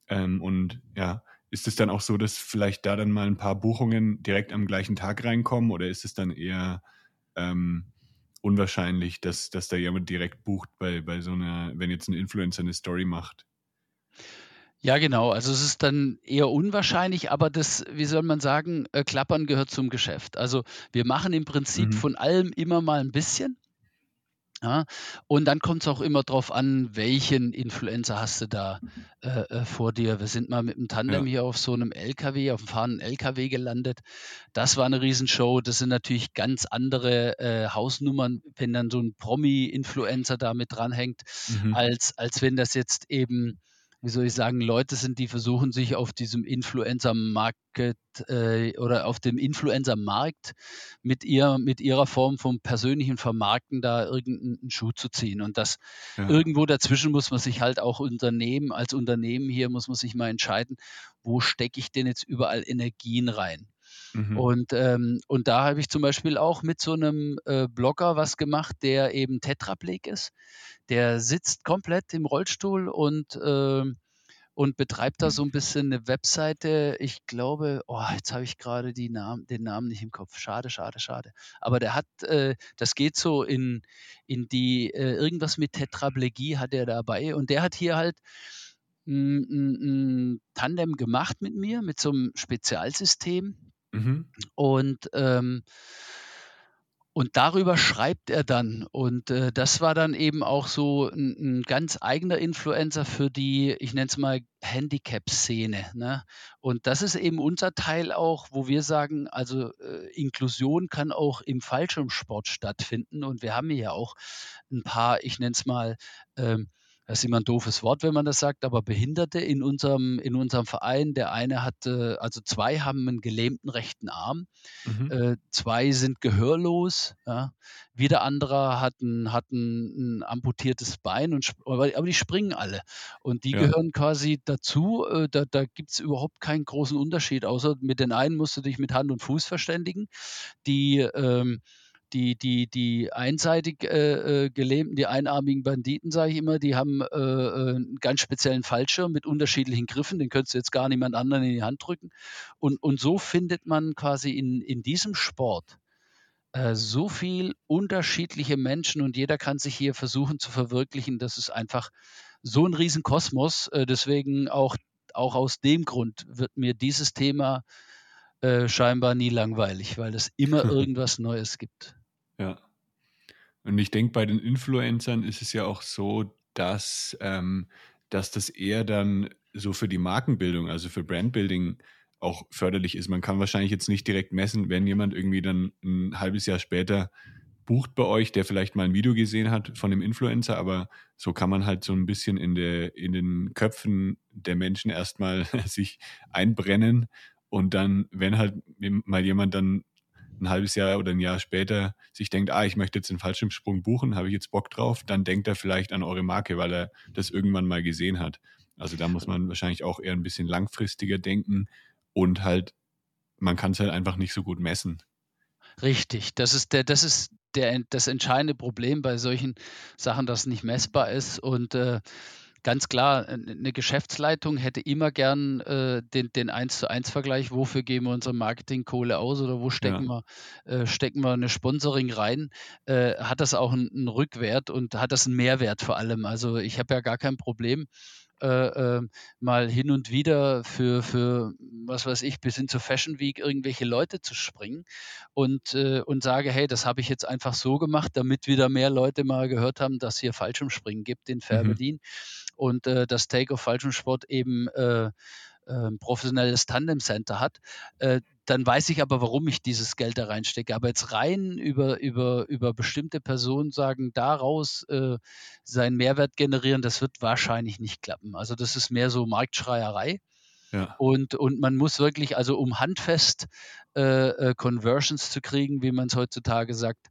Ähm, und ja, ist es dann auch so, dass vielleicht da dann mal ein paar Buchungen direkt am gleichen Tag reinkommen oder ist es dann eher ähm, unwahrscheinlich, dass, dass da jemand direkt bucht bei, bei so einer, wenn jetzt ein Influencer eine Story macht? Ja, genau. Also es ist dann eher unwahrscheinlich, aber das, wie soll man sagen, äh, Klappern gehört zum Geschäft. Also wir machen im Prinzip mhm. von allem immer mal ein bisschen. Ja, und dann kommt es auch immer darauf an, welchen Influencer hast du da äh, äh, vor dir. Wir sind mal mit dem Tandem ja. hier auf so einem LKW, auf dem fahrenden LKW gelandet. Das war eine Riesenshow. Das sind natürlich ganz andere äh, Hausnummern, wenn dann so ein Promi-Influencer da mit dranhängt, mhm. als, als wenn das jetzt eben wie soll ich sagen, Leute sind, die versuchen, sich auf diesem Influencer-Market äh, oder auf dem Influencer-Markt mit, ihr, mit ihrer Form vom persönlichen Vermarkten da irgendeinen Schuh zu ziehen. Und das ja. irgendwo dazwischen muss man sich halt auch Unternehmen, als Unternehmen hier muss man sich mal entscheiden, wo stecke ich denn jetzt überall Energien rein? Mhm. Und, ähm, und da habe ich zum Beispiel auch mit so einem äh, Blogger was gemacht, der eben Tetrapleg ist. Der sitzt komplett im Rollstuhl und, äh, und betreibt da so ein bisschen eine Webseite. Ich glaube, oh, jetzt habe ich gerade Namen, den Namen nicht im Kopf. Schade, schade, schade. Aber der hat, äh, das geht so in, in die, äh, irgendwas mit Tetraplegie hat er dabei. Und der hat hier halt ein, ein, ein Tandem gemacht mit mir, mit so einem Spezialsystem Mhm. Und, ähm, und darüber schreibt er dann. Und äh, das war dann eben auch so ein, ein ganz eigener Influencer für die, ich nenne es mal Handicap-Szene. Ne? Und das ist eben unser Teil auch, wo wir sagen, also äh, Inklusion kann auch im Fallschirmsport stattfinden. Und wir haben hier auch ein paar, ich nenne es mal, ähm, das ist immer ein doofes Wort, wenn man das sagt, aber Behinderte in unserem, in unserem Verein, der eine hat, also zwei haben einen gelähmten rechten Arm, mhm. äh, zwei sind gehörlos, ja. wieder anderer hat ein, hat ein, ein amputiertes Bein, und, aber, aber, die springen alle. Und die ja. gehören quasi dazu, äh, da, da gibt es überhaupt keinen großen Unterschied, außer mit den einen musst du dich mit Hand und Fuß verständigen. Die ähm, die, die, die einseitig äh, äh, gelähmten, die einarmigen Banditen, sage ich immer, die haben äh, äh, einen ganz speziellen Fallschirm mit unterschiedlichen Griffen, den könntest du jetzt gar niemand anderen in die Hand drücken. Und, und so findet man quasi in, in diesem Sport äh, so viel unterschiedliche Menschen und jeder kann sich hier versuchen zu verwirklichen. Das ist einfach so ein Riesenkosmos. Äh, deswegen auch, auch aus dem Grund wird mir dieses Thema äh, scheinbar nie langweilig, weil es immer irgendwas Neues gibt. Ja. Und ich denke, bei den Influencern ist es ja auch so, dass, ähm, dass das eher dann so für die Markenbildung, also für Brandbuilding auch förderlich ist. Man kann wahrscheinlich jetzt nicht direkt messen, wenn jemand irgendwie dann ein halbes Jahr später bucht bei euch, der vielleicht mal ein Video gesehen hat von dem Influencer, aber so kann man halt so ein bisschen in, der, in den Köpfen der Menschen erstmal sich einbrennen und dann, wenn halt mal jemand dann ein halbes Jahr oder ein Jahr später sich denkt, ah, ich möchte jetzt einen Fallschirmsprung buchen, habe ich jetzt Bock drauf, dann denkt er vielleicht an eure Marke, weil er das irgendwann mal gesehen hat. Also da muss man wahrscheinlich auch eher ein bisschen langfristiger denken und halt, man kann es halt einfach nicht so gut messen. Richtig, das ist der, das ist der, das entscheidende Problem bei solchen Sachen, dass es nicht messbar ist und äh, ganz klar, eine Geschäftsleitung hätte immer gern äh, den, den 1 zu 1 Vergleich, wofür geben wir unsere Marketingkohle aus oder wo stecken, ja. wir, äh, stecken wir eine Sponsoring rein, äh, hat das auch einen, einen, Rückwert und hat das einen Mehrwert vor allem. Also ich habe ja gar kein Problem, äh, äh, mal hin und wieder für, für, was weiß ich, bis hin zur Fashion Week irgendwelche Leute zu springen und, äh, und sage, hey, das habe ich jetzt einfach so gemacht, damit wieder mehr Leute mal gehört haben, dass hier Fallschirmspringen gibt in Fährberlin mhm. und äh, dass Take of Fallschirmsport eben äh, äh, professionelles Tandem-Center hat, äh, dann weiß ich aber, warum ich dieses Geld da reinstecke. Aber jetzt rein über, über, über bestimmte Personen sagen, daraus äh, seinen Mehrwert generieren, das wird wahrscheinlich nicht klappen. Also das ist mehr so Marktschreierei. Ja. Und, und man muss wirklich, also um handfest äh, äh Conversions zu kriegen, wie man es heutzutage sagt,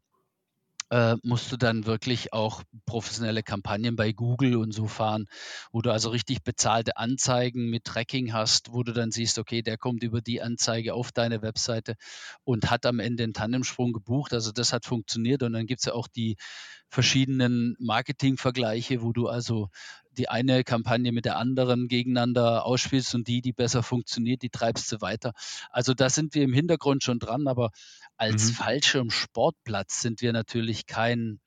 äh, musst du dann wirklich auch professionelle Kampagnen bei Google und so fahren, wo du also richtig bezahlte Anzeigen mit Tracking hast, wo du dann siehst, okay, der kommt über die Anzeige auf deine Webseite und hat am Ende einen Tandemsprung gebucht. Also das hat funktioniert und dann gibt es ja auch die verschiedenen Marketingvergleiche, wo du also die eine Kampagne mit der anderen gegeneinander ausspielst und die, die besser funktioniert, die treibst du weiter. Also da sind wir im Hintergrund schon dran, aber als mhm. Fallschirmsportplatz sind wir natürlich kein,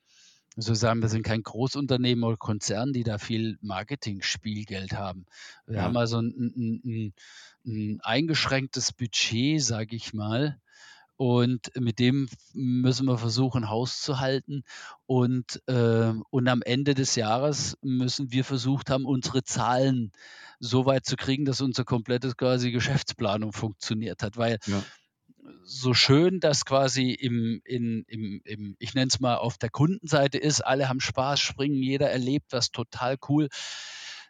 so sagen wir sind kein Großunternehmen oder Konzern, die da viel Marketing-Spielgeld haben. Wir ja. haben also ein, ein, ein, ein eingeschränktes Budget, sage ich mal, und mit dem müssen wir versuchen, Haus zu halten. Und, äh, und am Ende des Jahres müssen wir versucht haben, unsere Zahlen so weit zu kriegen, dass unsere komplette quasi Geschäftsplanung funktioniert hat. Weil ja. so schön das quasi im, in, im, im ich nenne es mal, auf der Kundenseite ist, alle haben Spaß, springen, jeder erlebt was total cool.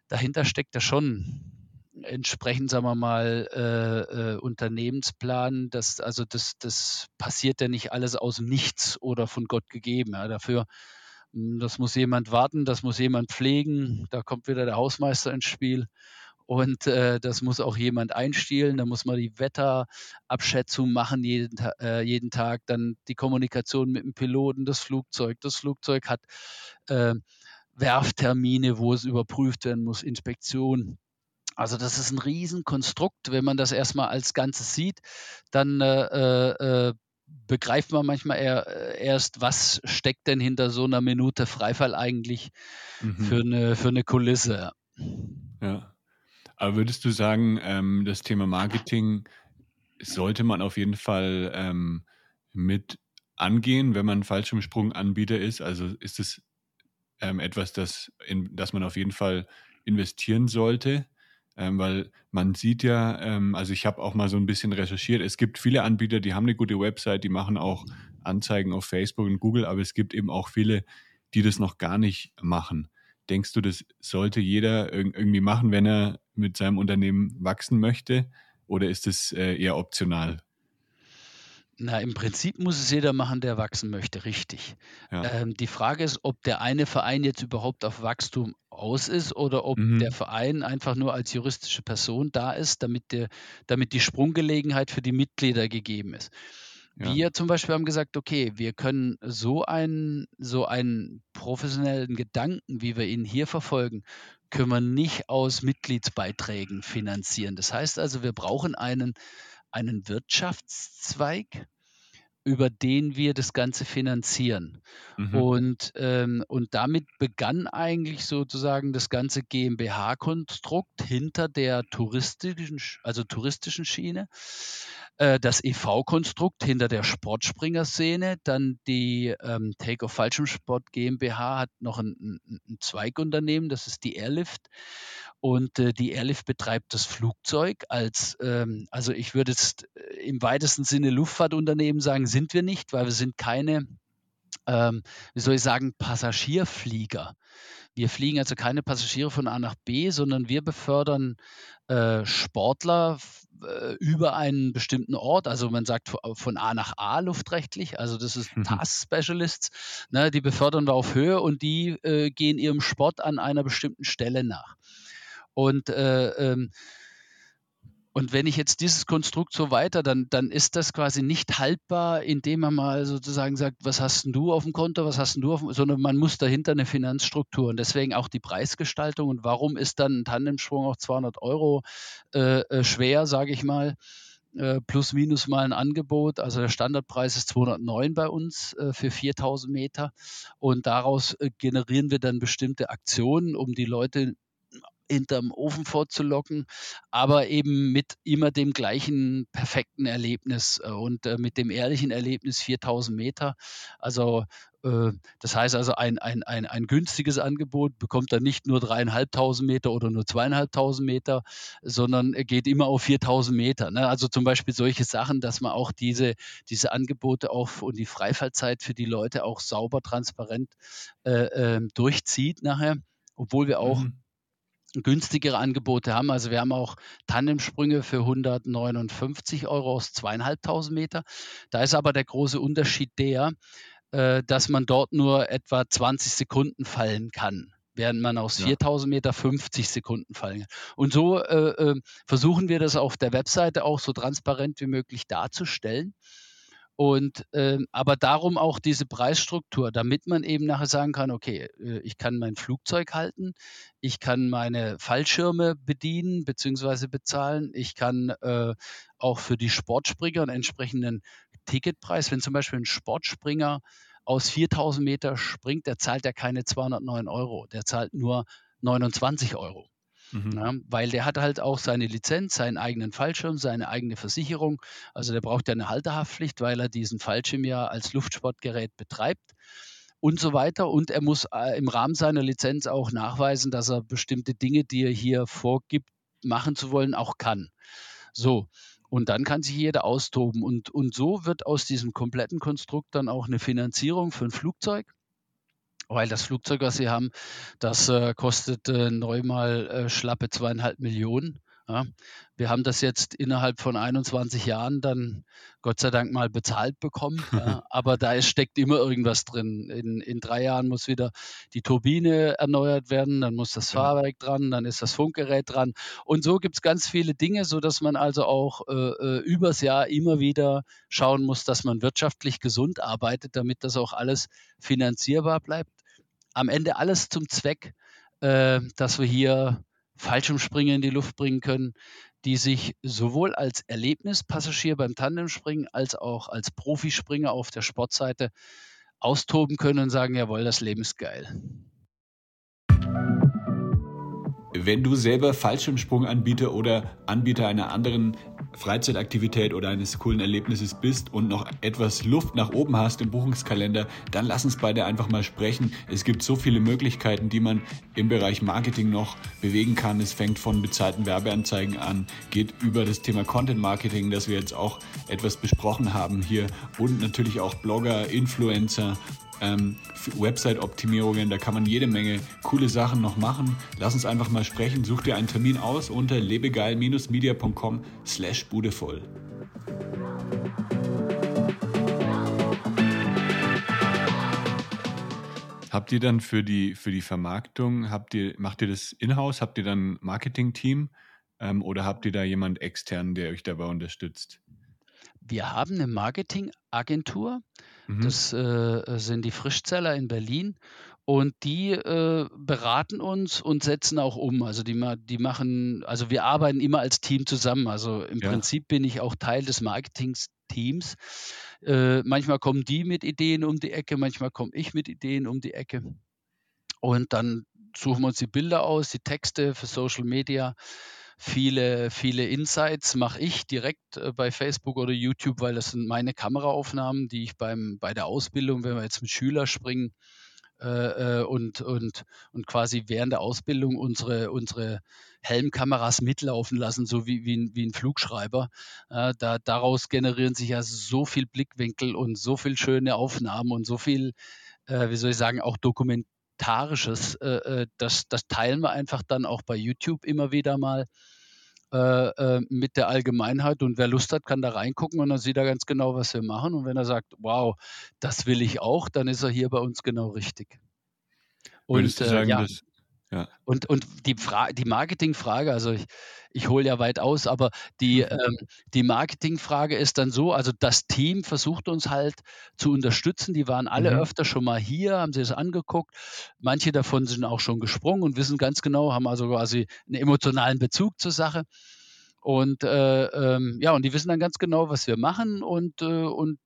Dahinter steckt da schon entsprechend, sagen wir mal, äh, äh, Unternehmensplan, das, also das, das passiert ja nicht alles aus dem Nichts oder von Gott gegeben. Ja. Dafür, hm, das muss jemand warten, das muss jemand pflegen, da kommt wieder der Hausmeister ins Spiel. Und äh, das muss auch jemand einstielen. Da muss man die Wetterabschätzung machen jeden, äh, jeden Tag. Dann die Kommunikation mit dem Piloten, das Flugzeug. Das Flugzeug hat äh, Werftermine, wo es überprüft werden muss, Inspektion. Also das ist ein Riesenkonstrukt. Wenn man das erstmal als Ganzes sieht, dann äh, äh, äh begreift man manchmal eher, äh, erst, was steckt denn hinter so einer Minute Freifall eigentlich mhm. für, eine, für eine Kulisse. Ja. Aber würdest du sagen, ähm, das Thema Marketing sollte man auf jeden Fall ähm, mit angehen, wenn man Fallschirmsprunganbieter ist? Also ist es ähm, etwas, das, in, das man auf jeden Fall investieren sollte? Ähm, weil man sieht ja, ähm, also ich habe auch mal so ein bisschen recherchiert, es gibt viele Anbieter, die haben eine gute Website, die machen auch Anzeigen auf Facebook und Google, aber es gibt eben auch viele, die das noch gar nicht machen. Denkst du, das sollte jeder irgendwie machen, wenn er mit seinem Unternehmen wachsen möchte? Oder ist es äh, eher optional? Na, im Prinzip muss es jeder machen, der wachsen möchte, richtig. Ja. Ähm, die Frage ist, ob der eine Verein jetzt überhaupt auf Wachstum aus ist oder ob mhm. der Verein einfach nur als juristische Person da ist, damit, der, damit die Sprunggelegenheit für die Mitglieder gegeben ist. Ja. Wir zum Beispiel haben gesagt, okay, wir können so einen, so einen professionellen Gedanken, wie wir ihn hier verfolgen, können wir nicht aus Mitgliedsbeiträgen finanzieren. Das heißt also, wir brauchen einen einen Wirtschaftszweig, über den wir das Ganze finanzieren. Mhm. Und, ähm, und damit begann eigentlich sozusagen das ganze GmbH-Konstrukt hinter der touristischen, also touristischen Schiene, äh, das EV-Konstrukt hinter der Sportspringer-Szene, dann die ähm, Take-Off Fallschirmsport GmbH hat noch ein, ein, Zweigunternehmen, das ist die Airlift. Und äh, die Airlift betreibt das Flugzeug als, ähm, also ich würde jetzt äh, im weitesten Sinne Luftfahrtunternehmen sagen, sind wir nicht, weil wir sind keine, ähm, wie soll ich sagen, Passagierflieger. Wir fliegen also keine Passagiere von A nach B, sondern wir befördern äh, Sportler äh, über einen bestimmten Ort. Also man sagt von A nach A luftrechtlich. Also das ist mhm. Task Specialists. Ne, die befördern wir auf Höhe und die äh, gehen ihrem Sport an einer bestimmten Stelle nach. Und äh, ähm, und wenn ich jetzt dieses Konstrukt so weiter, dann, dann ist das quasi nicht haltbar, indem man mal sozusagen sagt, was hast denn du auf dem Konto, was hast denn du auf dem, sondern man muss dahinter eine Finanzstruktur und deswegen auch die Preisgestaltung und warum ist dann ein Tandemsprung auch 200 Euro äh, äh, schwer, sage ich mal, äh, plus minus mal ein Angebot. Also der Standardpreis ist 209 bei uns äh, für 4000 Meter und daraus äh, generieren wir dann bestimmte Aktionen, um die Leute hinterm Ofen vorzulocken, aber eben mit immer dem gleichen perfekten Erlebnis äh, und äh, mit dem ehrlichen Erlebnis 4000 Meter. Also äh, das heißt also, ein, ein, ein, ein günstiges Angebot bekommt dann nicht nur dreieinhalbtausend Meter oder nur zweieinhalbtausend Meter, sondern geht immer auf 4000 Meter. Ne? Also zum Beispiel solche Sachen, dass man auch diese, diese Angebote auch und die Freifallzeit für die Leute auch sauber, transparent äh, äh, durchzieht nachher, obwohl wir auch mhm günstigere Angebote haben. Also wir haben auch Tandemsprünge für 159 Euro aus zweieinhalbtausend Meter. Da ist aber der große Unterschied der, äh, dass man dort nur etwa 20 Sekunden fallen kann während man aus ja. 4000 Meter 50 Sekunden fallen kann. Und so äh, äh, versuchen wir das auf der Webseite auch so transparent wie möglich darzustellen. Und äh, aber darum auch diese Preisstruktur, damit man eben nachher sagen kann, okay, äh, ich kann mein Flugzeug halten, ich kann meine Fallschirme bedienen bzw. bezahlen, ich kann äh, auch für die Sportspringer einen entsprechenden Ticketpreis. Wenn zum Beispiel ein Sportspringer aus 4000 Meter springt, der zahlt ja keine 209 Euro, der zahlt nur 29 Euro. Mhm. Ja, weil der hat halt auch seine Lizenz, seinen eigenen Fallschirm, seine eigene Versicherung. Also der braucht ja eine Halterhaftpflicht, weil er diesen Fallschirm ja als Luftsportgerät betreibt und so weiter. Und er muss äh, im Rahmen seiner Lizenz auch nachweisen, dass er bestimmte Dinge, die er hier vorgibt, machen zu wollen, auch kann. So, und dann kann sich jeder austoben. Und, und so wird aus diesem kompletten Konstrukt dann auch eine Finanzierung für ein Flugzeug weil das Flugzeug, was sie haben, das äh, kostet äh, neu mal äh, schlappe zweieinhalb Millionen. Ja. Wir haben das jetzt innerhalb von 21 Jahren dann Gott sei Dank mal bezahlt bekommen. Ja. Aber da ist, steckt immer irgendwas drin. In, in drei Jahren muss wieder die Turbine erneuert werden, dann muss das Fahrwerk dran, dann ist das Funkgerät dran. Und so gibt es ganz viele Dinge, sodass man also auch äh, äh, übers Jahr immer wieder schauen muss, dass man wirtschaftlich gesund arbeitet, damit das auch alles finanzierbar bleibt. Am Ende alles zum Zweck, äh, dass wir hier Fallschirmspringer in die Luft bringen können, die sich sowohl als Erlebnispassagier beim Tandemspringen als auch als Profispringer auf der Sportseite austoben können und sagen, jawohl, das Leben ist geil. Wenn du selber Fallschirmsprunganbieter oder Anbieter einer anderen Freizeitaktivität oder eines coolen Erlebnisses bist und noch etwas Luft nach oben hast im Buchungskalender, dann lass uns beide einfach mal sprechen. Es gibt so viele Möglichkeiten, die man im Bereich Marketing noch bewegen kann. Es fängt von bezahlten Werbeanzeigen an, geht über das Thema Content Marketing, das wir jetzt auch etwas besprochen haben hier und natürlich auch Blogger, Influencer, ähm, Website-Optimierungen, da kann man jede Menge coole Sachen noch machen. Lass uns einfach mal sprechen. Such dir einen Termin aus unter lebegeil-media.com slash budevoll. Habt ihr dann für die, für die Vermarktung, habt ihr, macht ihr das in-house? Habt ihr dann ein Marketing-Team ähm, oder habt ihr da jemand extern, der euch dabei unterstützt? Wir haben eine Marketingagentur. Mhm. Das äh, sind die Frischzeller in Berlin. Und die äh, beraten uns und setzen auch um. Also die, die machen, also wir arbeiten immer als Team zusammen. Also im ja. Prinzip bin ich auch Teil des Marketingteams. Äh, manchmal kommen die mit Ideen um die Ecke, manchmal komme ich mit Ideen um die Ecke. Und dann suchen wir uns die Bilder aus, die Texte für Social Media viele, viele Insights mache ich direkt äh, bei Facebook oder YouTube, weil das sind meine Kameraaufnahmen, die ich beim, bei der Ausbildung, wenn wir jetzt mit Schülern springen äh, äh, und, und, und quasi während der Ausbildung unsere, unsere Helmkameras mitlaufen lassen, so wie, wie, ein, wie ein Flugschreiber. Äh, da, daraus generieren sich ja so viel Blickwinkel und so viel schöne Aufnahmen und so viel, äh, wie soll ich sagen, auch Dokument Vegetarisches, äh, äh, das, das teilen wir einfach dann auch bei YouTube immer wieder mal äh, äh, mit der Allgemeinheit. Und wer Lust hat, kann da reingucken und dann sieht er ganz genau, was wir machen. Und wenn er sagt, wow, das will ich auch, dann ist er hier bei uns genau richtig. Und, Würdest du sagen, ja. dass ja. Und, und die, Fra die Marketingfrage, also ich, ich hole ja weit aus, aber die, mhm. ähm, die Marketingfrage ist dann so, also das Team versucht uns halt zu unterstützen. Die waren alle mhm. öfter schon mal hier, haben sich das angeguckt. Manche davon sind auch schon gesprungen und wissen ganz genau, haben also quasi einen emotionalen Bezug zur Sache. Und äh, ähm, ja, und die wissen dann ganz genau, was wir machen und, äh, und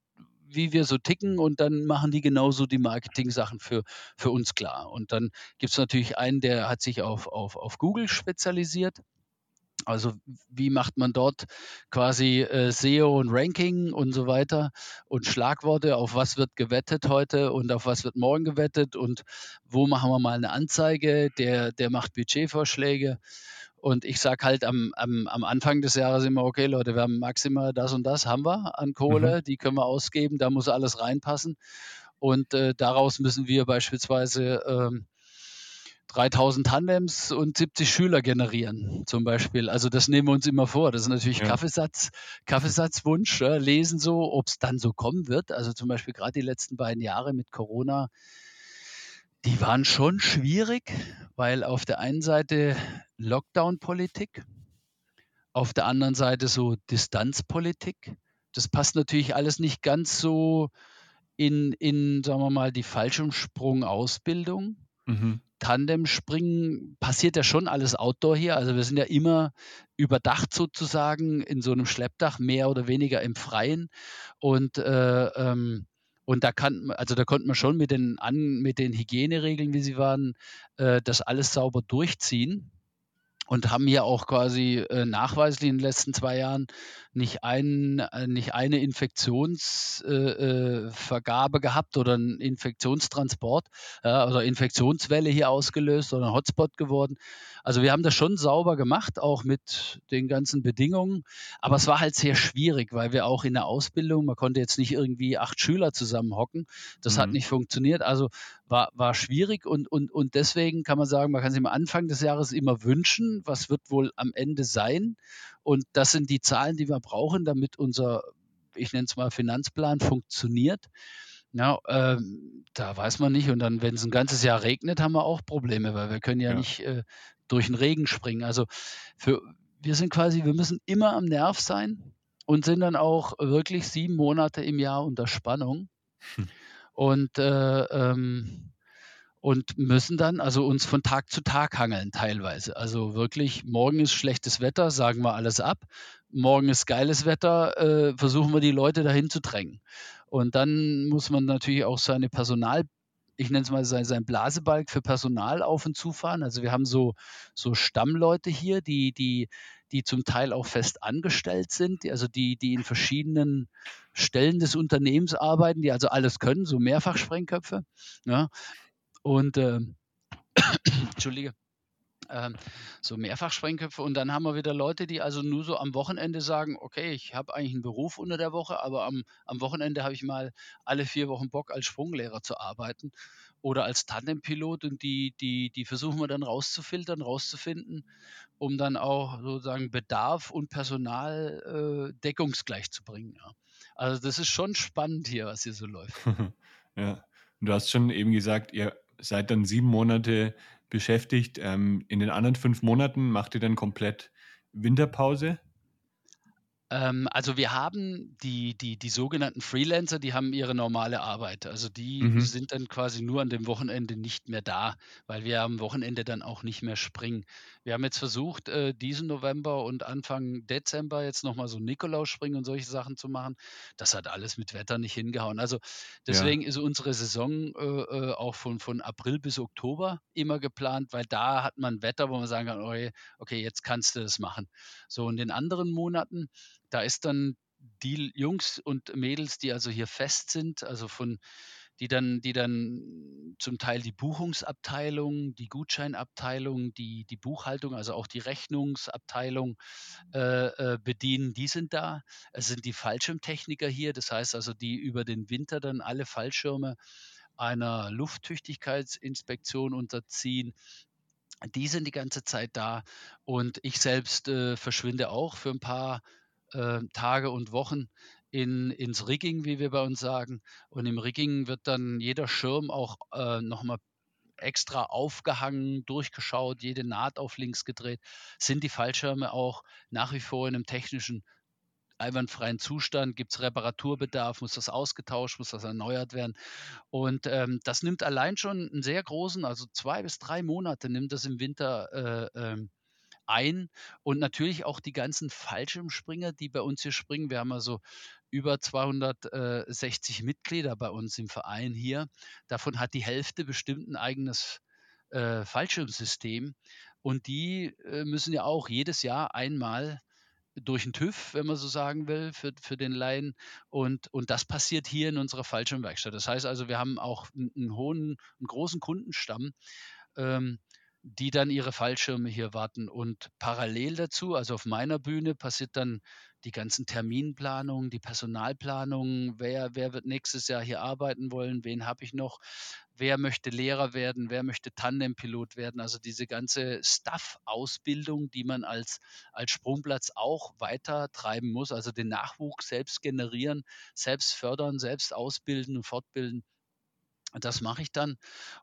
wie wir so ticken und dann machen die genauso die Marketing-Sachen für, für uns klar. Und dann gibt es natürlich einen, der hat sich auf, auf, auf Google spezialisiert. Also wie macht man dort quasi äh, SEO und Ranking und so weiter und Schlagworte, auf was wird gewettet heute und auf was wird morgen gewettet und wo machen wir mal eine Anzeige, der, der macht Budgetvorschläge und ich sage halt am, am, am Anfang des Jahres immer, okay Leute, wir haben maximal das und das haben wir an Kohle, mhm. die können wir ausgeben, da muss alles reinpassen und äh, daraus müssen wir beispielsweise ähm, 3000 Tandems und 70 Schüler generieren, zum Beispiel. Also das nehmen wir uns immer vor. Das ist natürlich ja. Kaffeesatz, Kaffeesatzwunsch, ja, lesen so, ob es dann so kommen wird. Also zum Beispiel gerade die letzten beiden Jahre mit Corona, die waren schon schwierig, weil auf der einen Seite Lockdown-Politik, auf der anderen Seite so Distanzpolitik. Das passt natürlich alles nicht ganz so in, in sagen wir mal, die Fallschirmsprung-Ausbildung. Mhm. Tandemspringen passiert ja schon alles Outdoor hier. Also wir sind ja immer überdacht sozusagen in so einem Schleppdach, mehr oder weniger im Freien. Und äh, ähm, und da kann, also da konnte man schon mit den, an, mit den Hygieneregeln, wie sie waren, äh, das alles sauber durchziehen und haben hier auch quasi äh, nachweislich in den letzten zwei Jahren nicht, ein, äh, nicht eine Infektionsvergabe äh, äh gehabt oder einen Infektionstransport oder Infektionswelle hier ausgelöst oder ein Hotspot geworden. Also wir haben das schon sauber gemacht, auch mit den ganzen Bedingungen. Aber es war halt sehr schwierig, weil wir auch in der Ausbildung, man konnte jetzt nicht irgendwie acht Schüler zusammenhocken. Das mhm. hat nicht funktioniert. Also war, war schwierig und, und, und deswegen kann man sagen, man kann sich am Anfang des Jahres immer wünschen, was wird wohl am Ende sein. Und das sind die Zahlen, die wir brauchen, damit unser, ich nenne es mal, Finanzplan funktioniert. Ja, ähm, da weiß man nicht. Und dann, wenn es ein ganzes Jahr regnet, haben wir auch Probleme, weil wir können ja, ja. nicht äh, durch den Regen springen. Also für, wir sind quasi, wir müssen immer am Nerv sein und sind dann auch wirklich sieben Monate im Jahr unter Spannung. Hm. Und äh, ähm, und müssen dann also uns von Tag zu Tag hangeln teilweise. Also wirklich, morgen ist schlechtes Wetter, sagen wir alles ab. Morgen ist geiles Wetter, äh, versuchen wir die Leute dahin zu drängen. Und dann muss man natürlich auch seine Personal, ich nenne es mal sein, sein Blasebalg für Personal auf und zufahren. Also wir haben so, so Stammleute hier, die, die, die zum Teil auch fest angestellt sind, also die, die in verschiedenen Stellen des Unternehmens arbeiten, die also alles können, so Mehrfachsprengköpfe. Ja. Und äh, Entschuldige. Ähm, so Mehrfachsprengköpfe und dann haben wir wieder Leute, die also nur so am Wochenende sagen, okay, ich habe eigentlich einen Beruf unter der Woche, aber am, am Wochenende habe ich mal alle vier Wochen Bock als Sprunglehrer zu arbeiten oder als Tandempilot und die, die, die versuchen wir dann rauszufiltern, rauszufinden, um dann auch sozusagen Bedarf und Personal äh, deckungsgleich zu bringen. Ja. Also das ist schon spannend hier, was hier so läuft. ja, und du hast schon eben gesagt, ihr seid dann sieben Monate beschäftigt. Ähm, in den anderen fünf Monaten macht ihr dann komplett Winterpause? Ähm, also wir haben die, die, die sogenannten Freelancer, die haben ihre normale Arbeit. Also die mhm. sind dann quasi nur an dem Wochenende nicht mehr da, weil wir am Wochenende dann auch nicht mehr springen. Wir haben jetzt versucht, äh, diesen November und Anfang Dezember jetzt nochmal so Nikolaus-Springen und solche Sachen zu machen. Das hat alles mit Wetter nicht hingehauen. Also deswegen ja. ist unsere Saison äh, äh, auch von, von April bis Oktober immer geplant, weil da hat man Wetter, wo man sagen kann, okay, okay jetzt kannst du das machen. So, in den anderen Monaten da ist dann die Jungs und Mädels, die also hier fest sind, also von die dann, die dann zum Teil die Buchungsabteilung, die Gutscheinabteilung, die, die Buchhaltung, also auch die Rechnungsabteilung äh, äh, bedienen, die sind da. Es sind die Fallschirmtechniker hier, das heißt also, die über den Winter dann alle Fallschirme einer Lufttüchtigkeitsinspektion unterziehen. Die sind die ganze Zeit da und ich selbst äh, verschwinde auch für ein paar äh, Tage und Wochen in, ins Rigging, wie wir bei uns sagen. Und im Rigging wird dann jeder Schirm auch äh, nochmal extra aufgehangen, durchgeschaut, jede Naht auf links gedreht. Sind die Fallschirme auch nach wie vor in einem technischen einwandfreien Zustand? Gibt es Reparaturbedarf? Muss das ausgetauscht? Muss das erneuert werden? Und ähm, das nimmt allein schon einen sehr großen, also zwei bis drei Monate nimmt das im Winter äh, ähm, ein und natürlich auch die ganzen Fallschirmspringer, die bei uns hier springen. Wir haben also über 260 Mitglieder bei uns im Verein hier. Davon hat die Hälfte bestimmt ein eigenes äh, Fallschirmsystem. Und die äh, müssen ja auch jedes Jahr einmal durch den TÜV, wenn man so sagen will, für, für den Laien. Und, und das passiert hier in unserer Fallschirmwerkstatt. Das heißt also, wir haben auch einen, einen hohen, einen großen Kundenstamm. Ähm, die dann ihre Fallschirme hier warten. Und parallel dazu, also auf meiner Bühne, passiert dann die ganzen Terminplanungen, die Personalplanungen, wer, wer wird nächstes Jahr hier arbeiten wollen, wen habe ich noch, wer möchte Lehrer werden, wer möchte Tandempilot werden. Also diese ganze Staff-Ausbildung, die man als, als Sprungplatz auch weiter treiben muss, also den Nachwuchs selbst generieren, selbst fördern, selbst ausbilden und fortbilden das mache ich dann.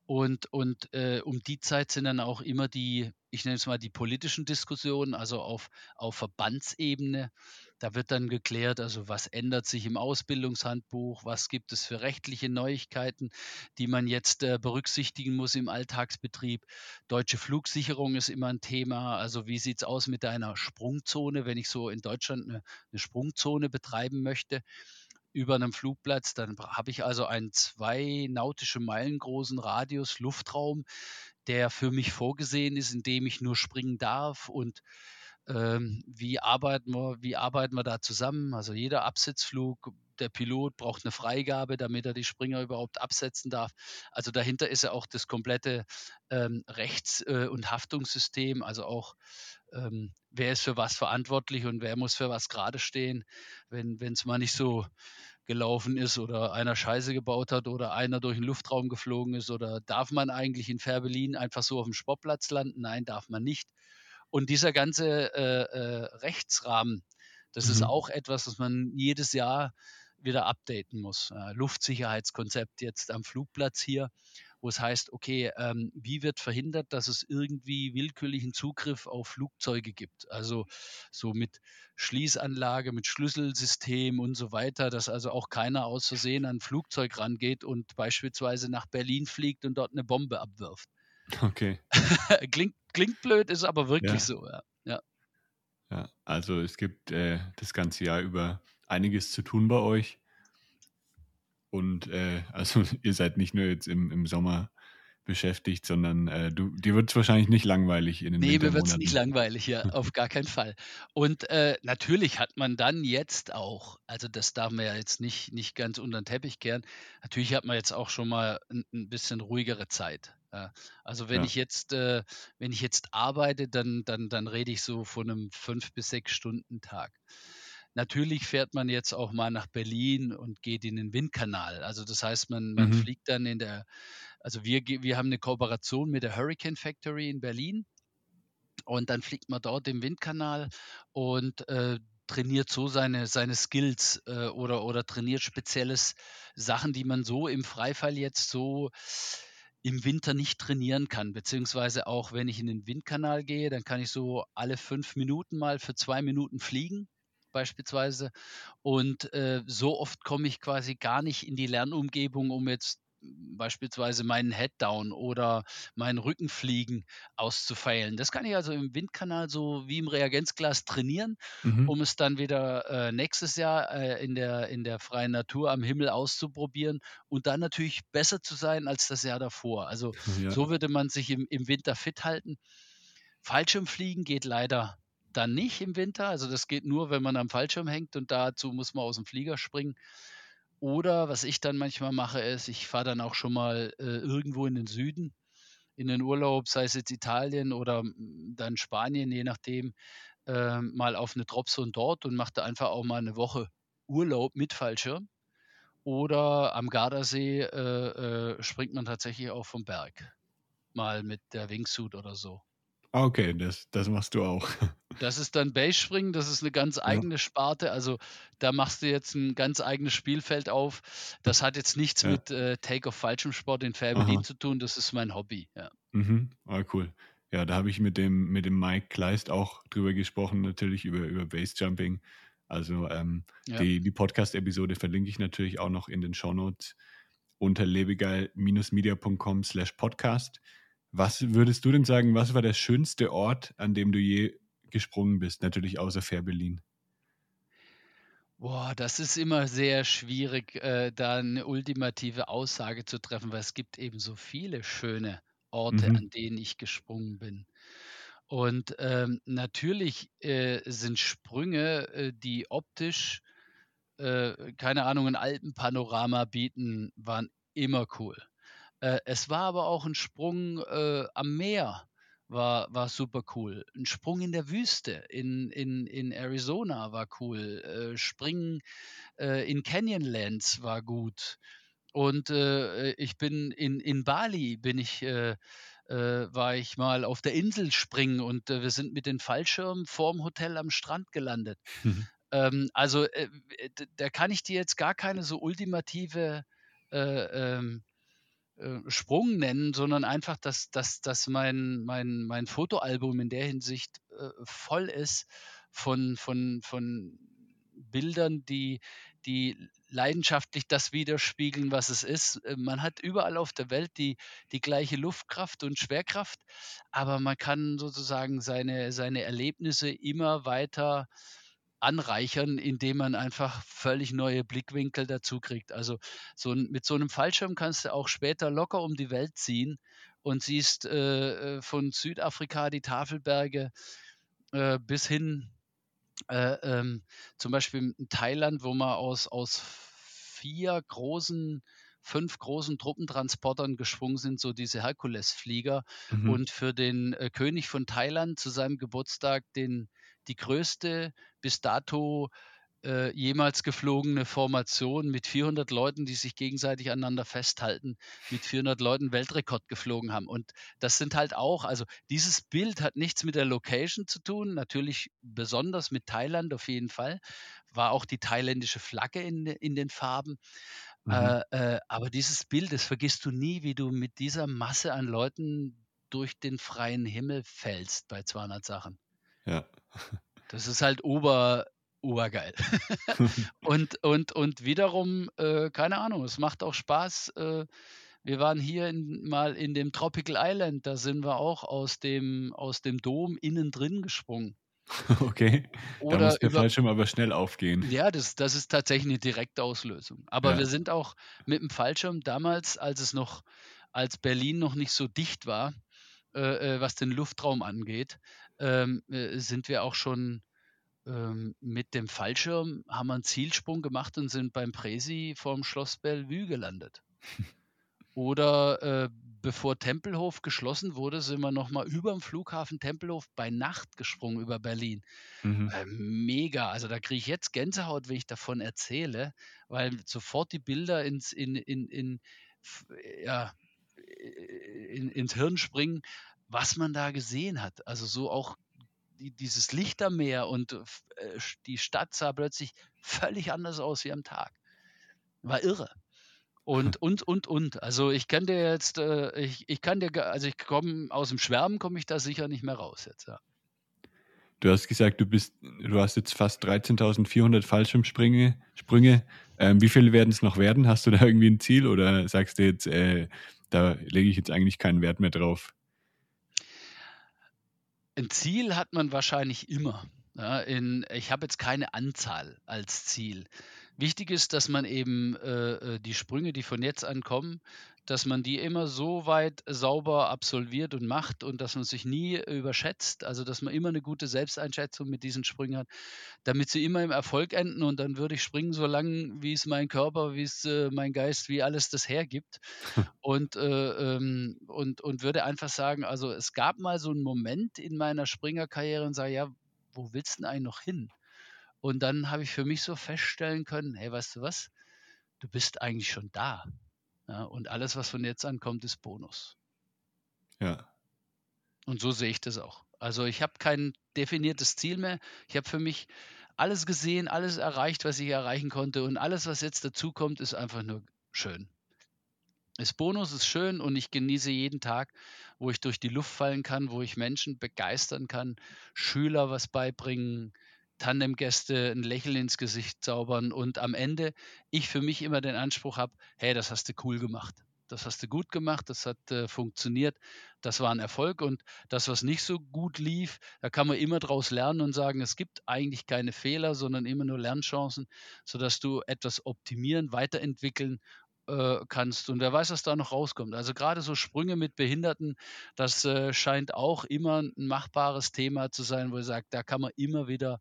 Und, und äh, um die Zeit sind dann auch immer die, ich nenne es mal die politischen Diskussionen, also auf, auf Verbandsebene. Da wird dann geklärt, also was ändert sich im Ausbildungshandbuch, was gibt es für rechtliche Neuigkeiten, die man jetzt äh, berücksichtigen muss im Alltagsbetrieb. Deutsche Flugsicherung ist immer ein Thema. Also wie sieht es aus mit einer Sprungzone, wenn ich so in Deutschland eine, eine Sprungzone betreiben möchte? Über einem Flugplatz. Dann habe ich also einen zwei nautische Meilen großen Radius Luftraum, der für mich vorgesehen ist, in dem ich nur springen darf und ähm, wie arbeiten wir, wie arbeiten wir da zusammen? Also jeder Absetzflug, der Pilot braucht eine Freigabe, damit er die Springer überhaupt absetzen darf. Also dahinter ist ja auch das komplette ähm, Rechts- äh, und Haftungssystem, also auch ähm, wer ist für was verantwortlich und wer muss für was gerade stehen, wenn es mal nicht so gelaufen ist oder einer Scheiße gebaut hat oder einer durch den Luftraum geflogen ist oder darf man eigentlich in Fährberlin einfach so auf dem Sportplatz landen? Nein, darf man nicht. Und dieser ganze äh, äh, Rechtsrahmen, das mhm. ist auch etwas, was man jedes Jahr wieder updaten muss. Äh, Luftsicherheitskonzept jetzt am Flugplatz hier wo es heißt, okay, ähm, wie wird verhindert, dass es irgendwie willkürlichen Zugriff auf Flugzeuge gibt? Also so mit Schließanlage, mit Schlüsselsystem und so weiter, dass also auch keiner aus Versehen an ein Flugzeug rangeht und beispielsweise nach Berlin fliegt und dort eine Bombe abwirft. Okay. klingt, klingt blöd, ist aber wirklich ja. so, ja. ja. Ja, also es gibt äh, das ganze Jahr über einiges zu tun bei euch. Und äh, also ihr seid nicht nur jetzt im, im Sommer beschäftigt, sondern äh, du, dir wird es wahrscheinlich nicht langweilig in den Nee, mir wird es nicht langweilig, ja, auf gar keinen Fall. Und äh, natürlich hat man dann jetzt auch, also das darf man ja jetzt nicht, nicht ganz unter den Teppich kehren, natürlich hat man jetzt auch schon mal ein, ein bisschen ruhigere Zeit. Ja. Also wenn ja. ich jetzt, äh, wenn ich jetzt arbeite, dann, dann, dann rede ich so von einem fünf bis sechs Stunden Tag. Natürlich fährt man jetzt auch mal nach Berlin und geht in den Windkanal. Also das heißt, man, man mhm. fliegt dann in der, also wir, wir haben eine Kooperation mit der Hurricane Factory in Berlin und dann fliegt man dort im Windkanal und äh, trainiert so seine, seine Skills äh, oder, oder trainiert spezielles Sachen, die man so im Freifall jetzt so im Winter nicht trainieren kann, beziehungsweise auch wenn ich in den Windkanal gehe, dann kann ich so alle fünf Minuten mal für zwei Minuten fliegen beispielsweise. Und äh, so oft komme ich quasi gar nicht in die Lernumgebung, um jetzt beispielsweise meinen Headdown oder meinen Rückenfliegen auszufeilen. Das kann ich also im Windkanal so wie im Reagenzglas trainieren, mhm. um es dann wieder äh, nächstes Jahr äh, in, der, in der freien Natur am Himmel auszuprobieren und dann natürlich besser zu sein als das Jahr davor. Also ja. so würde man sich im, im Winter fit halten. Fallschirmfliegen geht leider dann nicht im Winter. Also das geht nur, wenn man am Fallschirm hängt und dazu muss man aus dem Flieger springen. Oder was ich dann manchmal mache, ist, ich fahre dann auch schon mal äh, irgendwo in den Süden, in den Urlaub, sei es jetzt Italien oder hm, dann Spanien, je nachdem, äh, mal auf eine Dropzone dort und mache da einfach auch mal eine Woche Urlaub mit Fallschirm. Oder am Gardasee äh, äh springt man tatsächlich auch vom Berg, mal mit der Wingsuit oder so. Okay, das, das machst du auch. Das ist dann Base-Springen, das ist eine ganz eigene ja. Sparte. Also da machst du jetzt ein ganz eigenes Spielfeld auf. Das hat jetzt nichts ja. mit äh, Take-off-Fallschirmsport in Fährberlin zu tun, das ist mein Hobby. Ja, mhm. ah, cool. Ja, da habe ich mit dem, mit dem Mike Kleist auch drüber gesprochen, natürlich über, über Base-Jumping. Also ähm, ja. die, die Podcast-Episode verlinke ich natürlich auch noch in den Shownotes unter lebegeil-media.com slash podcast. Was würdest du denn sagen, was war der schönste Ort, an dem du je gesprungen bist? Natürlich außer Fährberlin. Boah, das ist immer sehr schwierig, äh, da eine ultimative Aussage zu treffen, weil es gibt eben so viele schöne Orte, Mhm. an denen ich gesprungen bin. Und, ähm, natürlich, äh, sind Sprünge, äh, die optisch, äh, keine Ahnung, 'n Alpenpanorama bieten, waren immer cool. Äh, es war aber auch ein Sprung, äh, am Meer war war super cool. 'N Sprung in der Wüste in in in Arizona war cool. Äh, Springen, äh, in Canyonlands war gut. Und, äh, ich bin in in Bali bin ich äh, äh, war ich mal auf der Insel springen und, äh, wir sind mit den Fallschirmen vorm Hotel am Strand gelandet. Mhm. Ähm, also, da kann ich dir jetzt gar keine so ultimative, äh, ähm, äh, Sprung nennen, sondern einfach, dass dass dass mein mein mein Fotoalbum in der Hinsicht, äh, voll ist von von von Bildern, die die leidenschaftlich das widerspiegeln, was es ist. Äh, man hat überall auf der Welt die die gleiche Luftkraft und Schwerkraft, aber man kann sozusagen seine seine Erlebnisse immer weiter anreichern, indem man einfach völlig neue Blickwinkel dazu kriegt. Also, so 'n mit so einem Fallschirm kannst du auch später locker um die Welt ziehen und siehst, äh, äh, von Südafrika die Tafelberge, äh, bis hin, äh, ähm, zum Beispiel in Thailand, wo man aus aus 4 großen 5 großen Truppentransportern gesprungen sind, so diese Herkulesflieger Mhm. und für den, äh, König von Thailand zu seinem Geburtstag den die größte bis dato, äh, jemals geflogene Formation mit 400 Leuten, die sich gegenseitig aneinander festhalten, mit 400 Leuten Weltrekord geflogen haben. Und das sind halt auch also, dieses Bild hat nichts mit der Location zu tun, natürlich besonders mit Thailand auf jeden Fall, war auch die thailändische Flagge in in den Farben. Mhm. Äh, äh, aber dieses Bild, das vergisst du nie, wie du mit dieser Masse an Leuten durch den freien Himmel fällst bei 200 Sachen. Ja. Das ist halt ober obergeil. Und und und wiederum, äh, keine Ahnung, es macht auch Spaß. Äh, wir waren hier in mal in dem Tropical Island, da sind wir auch aus dem aus dem Dom innen drin gesprungen. Okay, da muss Oder der über Fallschirm aber schnell aufgehen. ja, das das ist tatsächlich 'ne Direktauslösung. Aber wir Ja. sind auch mit'm Fallschirm damals, als es noch als Berlin noch nicht so dicht war, äh, äh, was den Luftraum angeht, ähm, äh, sind wir auch schon, ähm, mit dem Fallschirm haben wir 'n Zielsprung gemacht und sind beim Präsi vorm Schloss Bellevue gelandet. Oder, äh, bevor Tempelhof geschlossen wurde, sind wir noch mal überm Flughafen Tempelhof bei Nacht gesprungen über Berlin. Mhm. Äh, mega, also da kriege ich jetzt Gänsehaut, wenn ich davon erzähle, weil sofort die Bilder ins in in in ja, in ins Hirn springen, was man da gesehen hat. Also, so auch die dieses Lichtermeer und f äh, die Stadt sah plötzlich völlig anders aus wie am Tag. War irre. Und, und, und, und. Also, ich kann dir jetzt, äh ich ich kann dir also, ich komme aus'm Schwärmen komme ich da sicher nicht mehr raus jetzt, ja. Du hast gesagt, du bist du hast jetzt fast 13.400 Fallschirmsprünge Sprünge. Ähm, wie viele werden's noch werden? Hast du da irgendwie 'n Ziel oder sagst du jetzt, äh, da lege ich jetzt eigentlich keinen Wert mehr drauf? 'N Ziel hat man wahrscheinlich immer, ja, in ich habe jetzt keine Anzahl als Ziel. Wichtig ist, dass man eben, äh, äh, die Sprünge, die von jetzt an kommen, dass man die immer so weit sauber absolviert und macht und dass man sich nie überschätzt, also, dass man immer 'ne gute Selbsteinschätzung mit diesen Sprüngen hat, damit sie immer im Erfolg enden und dann würde ich springen, so lang wie's mein Körper, wie's, äh, mein Geist, wie alles das hergibt. Und, äh, ähm und und würde einfach sagen, also, es gab mal so 'n Moment in meiner Springerkarriere und sage: „Ja, wo willst 'n eigentlich noch hin?“ Und dann habe ich für mich so feststellen können: „Hey, weißt du was? Du bist eigentlich schon da, ja, und alles, was von jetzt an kommt, ist Bonus.“ Ja. Und so sehe ich das auch. Also, ich habe kein definiertes Ziel mehr. Ich habe für mich alles gesehen, alles erreicht, was ich erreichen konnte und alles, was jetzt dazukommt, ist einfach nur schön. Ist Bonus, ist schön und ich genieße jeden Tag, wo ich durch die Luft fallen kann, wo ich Menschen begeistern kann, Schüler was beibringen, Tandemgäste 'n Lächeln ins Gesicht zaubern und am Ende ich für mich immer den Anspruch habe: „Hey, das hast du cool gemacht. Das hast du gut gemacht, das hat äh, funktioniert, das war ein Erfolg und das, was nicht so gut lief, da kann man immer daraus lernen und sagen, es gibt eigentlich keine Fehler, sondern immer nur Lernchancen, sodass du etwas optimieren, weiterentwickeln äh, kannst. Und wer weiß, was da noch rauskommt. Also gerade so Sprünge mit Behinderten, das äh, scheint auch immer ein machbares Thema zu sein, wo ich sage, da kann man immer wieder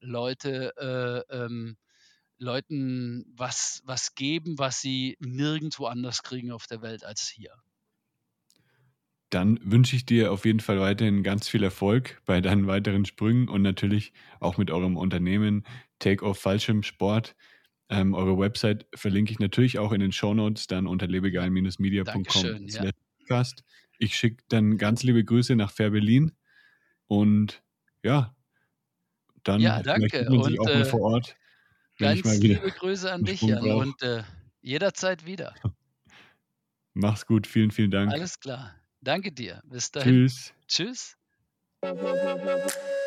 Leute äh, ähm, Leuten was, was geben, was sie nirgendwo anders kriegen auf der Welt als hier. Dann wünsche ich dir auf jeden Fall weiterhin ganz viel Erfolg bei deinen weiteren Sprüngen und natürlich auch mit eurem Unternehmen Take Off Fallschirmsport. Ähm, eure Website verlinke ich natürlich auch in den Show Notes dann unter lebegeil-media.com. Ja. Ich schicke dann ganz liebe Grüße nach Fair Berlin und ja, dann ja, danke. man sich und, auch mal vor Ort. Ganz liebe Grüße an dich, Jan, und äh, jederzeit wieder. Mach's gut, vielen, vielen Dank. Alles klar. Danke dir. Bis dahin. Tschüss. Tschüss.